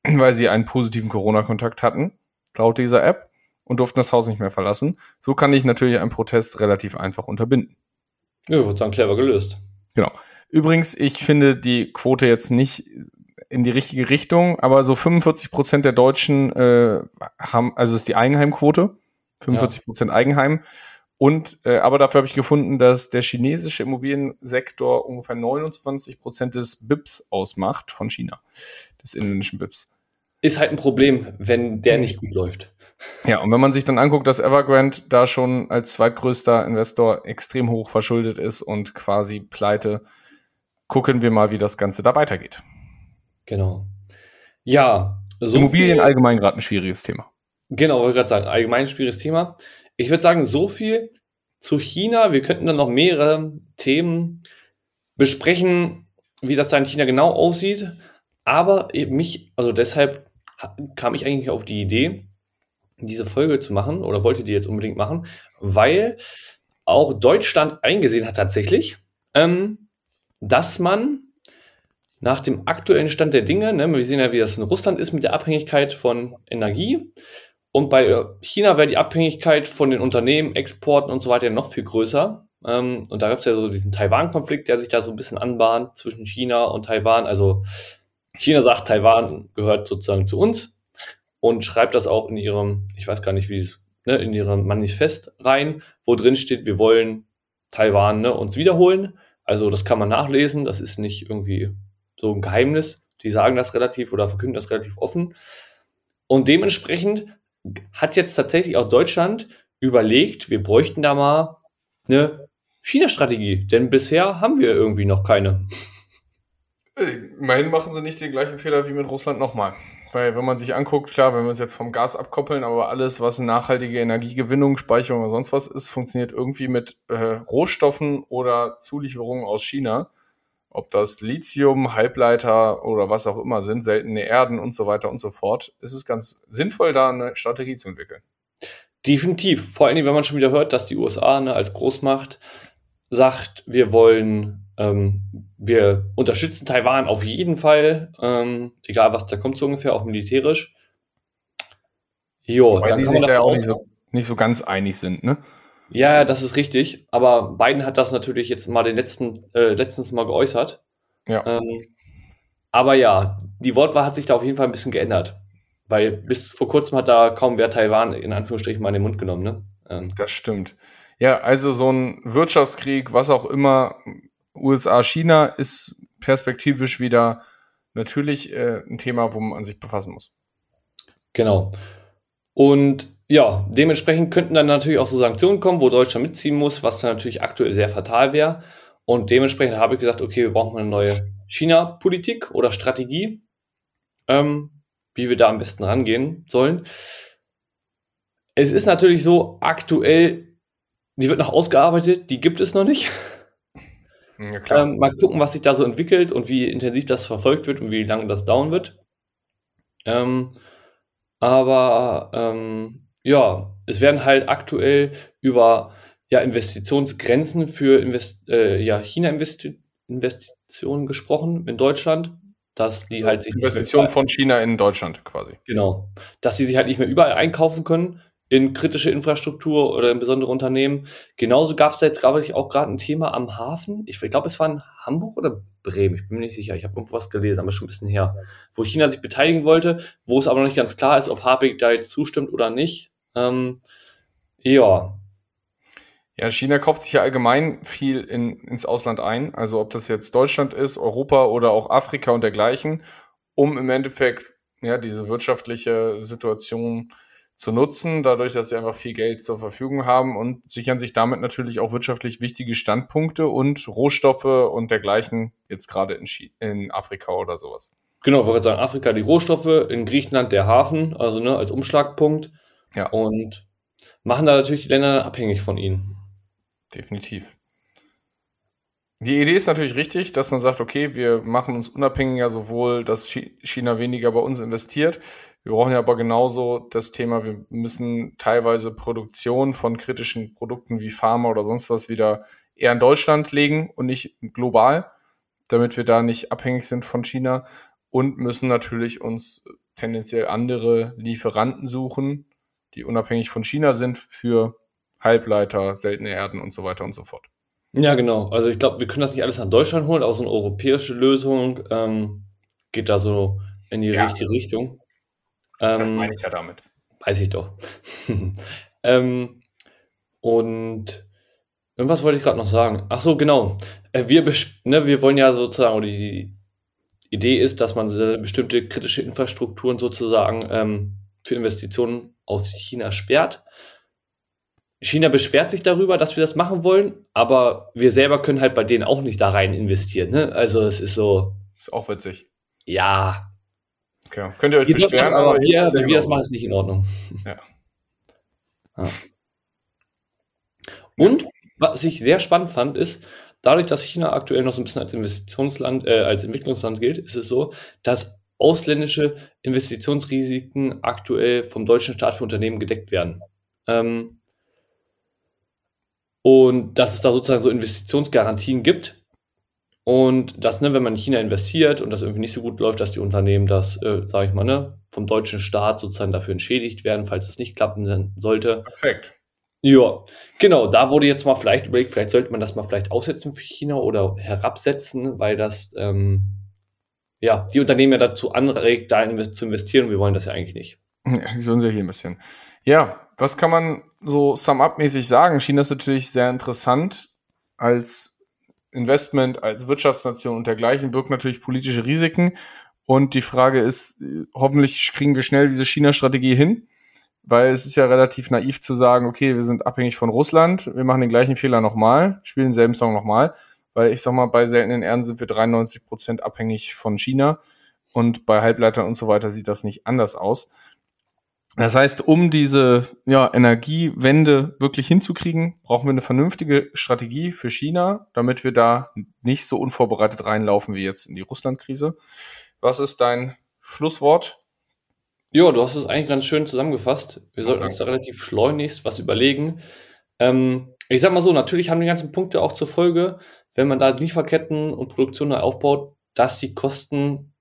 weil sie einen positiven Corona-Kontakt hatten, laut dieser App, und durften das Haus nicht mehr verlassen. So kann ich natürlich einen Protest relativ einfach unterbinden. Ja, ich würde sagen, clever gelöst. Übrigens, ich finde die Quote jetzt nicht in die richtige Richtung, aber so 45 Prozent der Deutschen äh, haben, also ist die Eigenheimquote, 45 Prozent Eigenheim. Und äh, aber dafür habe ich gefunden, dass der chinesische Immobiliensektor ungefähr 29 Prozent des BIPs ausmacht von China, des inländischen BIPs. Ist halt ein Problem, wenn der nicht gut läuft. Ja, und wenn man sich dann anguckt, dass Evergrande da schon als zweitgrößter Investor extrem hoch verschuldet ist und quasi pleite, gucken wir mal, wie das Ganze da weitergeht. Genau. Ja, so Immobilien viel- allgemein gerade ein schwieriges Thema. Genau, wollte gerade sagen, allgemein schwieriges Thema. Ich würde sagen, so viel zu China. Wir könnten dann noch mehrere Themen besprechen, wie das da in China genau aussieht. Aber eben mich, also deshalb ha- kam ich eigentlich auf die Idee, diese Folge zu machen oder wollte die jetzt unbedingt machen, weil auch Deutschland eingesehen hat tatsächlich, ähm, dass man nach dem aktuellen Stand der Dinge, ne, wir sehen ja, wie das in Russland ist mit der Abhängigkeit von Energie, und bei China wäre die Abhängigkeit von den Unternehmen, Exporten und so weiter noch viel größer. Ähm, und da gab es ja so diesen Taiwan-Konflikt, der sich da so ein bisschen anbahnt zwischen China und Taiwan. Also China sagt, Taiwan gehört sozusagen zu uns und schreibt das auch in ihrem, ich weiß gar nicht, wie es, ne, in ihrem Manifest rein, wo drin steht, wir wollen Taiwan ne, uns wiederholen. Also das kann man nachlesen, das ist nicht irgendwie so ein Geheimnis. Die sagen das relativ oder verkünden das relativ offen. Und dementsprechend hat jetzt tatsächlich auch Deutschland überlegt, wir bräuchten da mal eine China-Strategie, denn bisher haben wir irgendwie noch keine. Immerhin machen sie nicht den gleichen Fehler wie mit Russland nochmal. Weil wenn man sich anguckt, klar, wenn wir uns jetzt vom Gas abkoppeln, aber alles, was nachhaltige Energiegewinnung, Speicherung oder sonst was ist, funktioniert irgendwie mit äh, Rohstoffen oder Zulieferungen aus China. Ob das Lithium, Halbleiter oder was auch immer sind, seltene Erden und so weiter und so fort, ist es ganz sinnvoll, da eine Strategie zu entwickeln. Definitiv. Vor allem, wenn man schon wieder hört, dass die USA ne, als Großmacht sagt, wir wollen, ähm, wir unterstützen Taiwan auf jeden Fall, ähm, egal was da kommt so ungefähr, auch militärisch. Jo, Weil die sich da ja auch nicht so, nicht so ganz einig sind, ne? Ja, das ist richtig. Aber Biden hat das natürlich jetzt mal den letzten, äh, letztens mal geäußert. Ja. Ähm, aber ja, die Wortwahl hat sich da auf jeden Fall ein bisschen geändert. Weil bis vor kurzem hat da kaum wer Taiwan in Anführungsstrichen mal in den Mund genommen, ne? Ähm. Das stimmt. Ja, also so ein Wirtschaftskrieg, was auch immer, USA, China ist perspektivisch wieder natürlich äh, ein Thema, wo man sich befassen muss. Genau. Und ja, dementsprechend könnten dann natürlich auch so Sanktionen kommen, wo Deutschland mitziehen muss, was dann natürlich aktuell sehr fatal wäre. Und dementsprechend habe ich gesagt, okay, wir brauchen eine neue China-Politik oder Strategie. Ähm, wie wir da am besten rangehen sollen. Es ist natürlich so, aktuell, die wird noch ausgearbeitet, die gibt es noch nicht. Ja, ähm, mal gucken, was sich da so entwickelt und wie intensiv das verfolgt wird und wie lange das dauern wird. Ähm, aber ähm, ja, es werden halt aktuell über ja, Investitionsgrenzen für Invest äh, ja, China-Investitionen gesprochen in Deutschland dass die halt sich Investition von China in Deutschland quasi. Genau, dass sie sich halt nicht mehr überall einkaufen können in kritische Infrastruktur oder in besondere Unternehmen. Genauso gab es da jetzt, glaube ich, auch gerade ein Thema am Hafen. Ich, glaube, es war in Hamburg oder Bremen. Ich bin mir nicht sicher. Ich habe irgendwo was gelesen, aber schon ein bisschen her. Wo China sich beteiligen wollte, wo es aber noch nicht ganz klar ist, ob Habeck da jetzt zustimmt oder nicht. Ähm, ja, ja, China kauft sich ja allgemein viel in, ins Ausland ein, also ob das jetzt Deutschland ist, Europa oder auch Afrika und dergleichen, um im Endeffekt ja diese wirtschaftliche Situation zu nutzen, dadurch, dass sie einfach viel Geld zur Verfügung haben und sichern sich damit natürlich auch wirtschaftlich wichtige Standpunkte und Rohstoffe und dergleichen jetzt gerade in, in Afrika oder sowas. Genau, ich wollte sagen, Afrika die Rohstoffe, in Griechenland der Hafen, also ne, als Umschlagpunkt. Ja. Und machen da natürlich die Länder abhängig von ihnen. Definitiv. Die Idee ist natürlich richtig, dass man sagt, okay, wir machen uns unabhängiger, sowohl, dass China weniger bei uns investiert. Wir brauchen ja aber genauso das Thema, wir müssen teilweise Produktion von kritischen Produkten wie Pharma oder sonst was wieder eher in Deutschland legen und nicht global, damit wir da nicht abhängig sind von China und müssen natürlich uns tendenziell andere Lieferanten suchen, die unabhängig von China sind für Halbleiter, seltene Erden und so weiter und so fort. Ja, genau. Also ich glaube, wir können das nicht alles nach Deutschland holen, auch so eine europäische Lösung ähm, geht da so in die ja. richtige Richtung. Ähm, das meine ich ja damit. Weiß ich doch. (laughs) ähm, und irgendwas wollte ich gerade noch sagen. Ach so, genau. Äh, wir, ne, wir wollen ja sozusagen, oder die Idee ist, dass man bestimmte kritische Infrastrukturen sozusagen ähm, für Investitionen aus China sperrt. China beschwert sich darüber, dass wir das machen wollen, aber wir selber können halt bei denen auch nicht da rein investieren. Ne? Also es ist so. Ist auch witzig. Ja. Okay. Könnt ihr euch beschweren, das, aber wir, wenn wir das machen, ist nicht in Ordnung. Ja. ja. Und was ich sehr spannend fand, ist, dadurch, dass China aktuell noch so ein bisschen als Investitionsland, äh, als Entwicklungsland gilt, ist es so, dass ausländische Investitionsrisiken aktuell vom deutschen Staat für Unternehmen gedeckt werden. Ähm, und dass es da sozusagen so Investitionsgarantien gibt. Und dass, ne, wenn man in China investiert und das irgendwie nicht so gut läuft, dass die Unternehmen das, äh, sage ich mal, ne, vom deutschen Staat sozusagen dafür entschädigt werden, falls es nicht klappen sollte. Perfekt. Ja, genau, da wurde jetzt mal vielleicht überlegt, vielleicht sollte man das mal vielleicht aussetzen für China oder herabsetzen, weil das ähm, ja die Unternehmen ja dazu anregt, da zu investieren wir wollen das ja eigentlich nicht. Ja, sollen sie ja hier ein bisschen. Ja, was kann man so sum-up-mäßig sagen? China ist natürlich sehr interessant als Investment, als Wirtschaftsnation und dergleichen, birgt natürlich politische Risiken. Und die Frage ist, hoffentlich kriegen wir schnell diese China-Strategie hin, weil es ist ja relativ naiv zu sagen, okay, wir sind abhängig von Russland, wir machen den gleichen Fehler nochmal, spielen denselben Song nochmal, weil ich sag mal, bei seltenen Erden sind wir 93 Prozent abhängig von China und bei Halbleitern und so weiter sieht das nicht anders aus. Das heißt, um diese ja, Energiewende wirklich hinzukriegen, brauchen wir eine vernünftige Strategie für China, damit wir da nicht so unvorbereitet reinlaufen wie jetzt in die Russland-Krise. Was ist dein Schlusswort? Ja, du hast es eigentlich ganz schön zusammengefasst. Wir sollten uns da relativ schleunigst was überlegen. Ähm, ich sag mal so, natürlich haben die ganzen Punkte auch zur Folge, wenn man da Lieferketten und Produktion neu aufbaut, dass die Kosten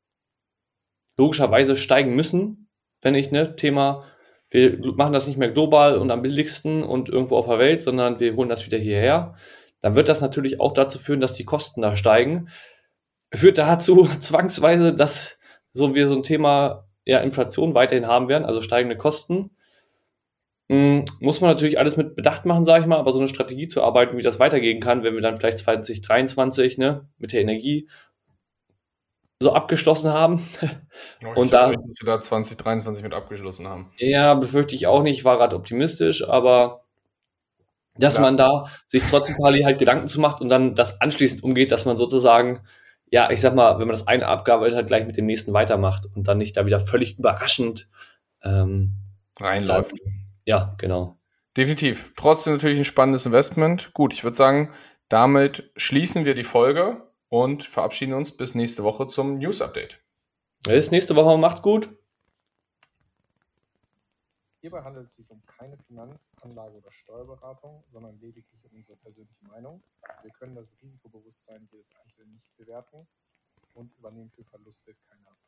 logischerweise steigen müssen, wenn ich, ne, Thema, wir machen das nicht mehr global und am billigsten und irgendwo auf der Welt, sondern wir holen das wieder hierher, dann wird das natürlich auch dazu führen, dass die Kosten da steigen. Führt dazu (laughs) zwangsweise, dass so wir so ein Thema ja, Inflation weiterhin haben werden, also steigende Kosten. Hm, muss man natürlich alles mit Bedacht machen, sage ich mal, aber so eine Strategie zu arbeiten, wie das weitergehen kann, wenn wir dann vielleicht 2023 ne, mit der Energie so abgeschlossen haben. Ja, und da, nicht, dass wir da 2023 mit abgeschlossen haben. Ja, befürchte ich auch nicht, war gerade optimistisch, aber dass ja. man da sich trotzdem parallel halt Gedanken zu macht und dann das anschließend umgeht, dass man sozusagen, ja, ich sag mal, wenn man das eine abgearbeitet hat, gleich mit dem nächsten weitermacht und dann nicht da wieder völlig überraschend ähm, reinläuft. Ja, genau. Definitiv. Trotzdem natürlich ein spannendes Investment. Gut, ich würde sagen, damit schließen wir die Folge und verabschieden uns bis nächste Woche zum News Update. Bis nächste Woche, macht's gut. Hierbei handelt es sich um keine Finanz-, Anlage- oder Steuerberatung, sondern lediglich um unsere persönliche Meinung. Wir können das Risikobewusstsein jedes Einzelnen nicht bewerten und übernehmen für Verluste keine Haftung.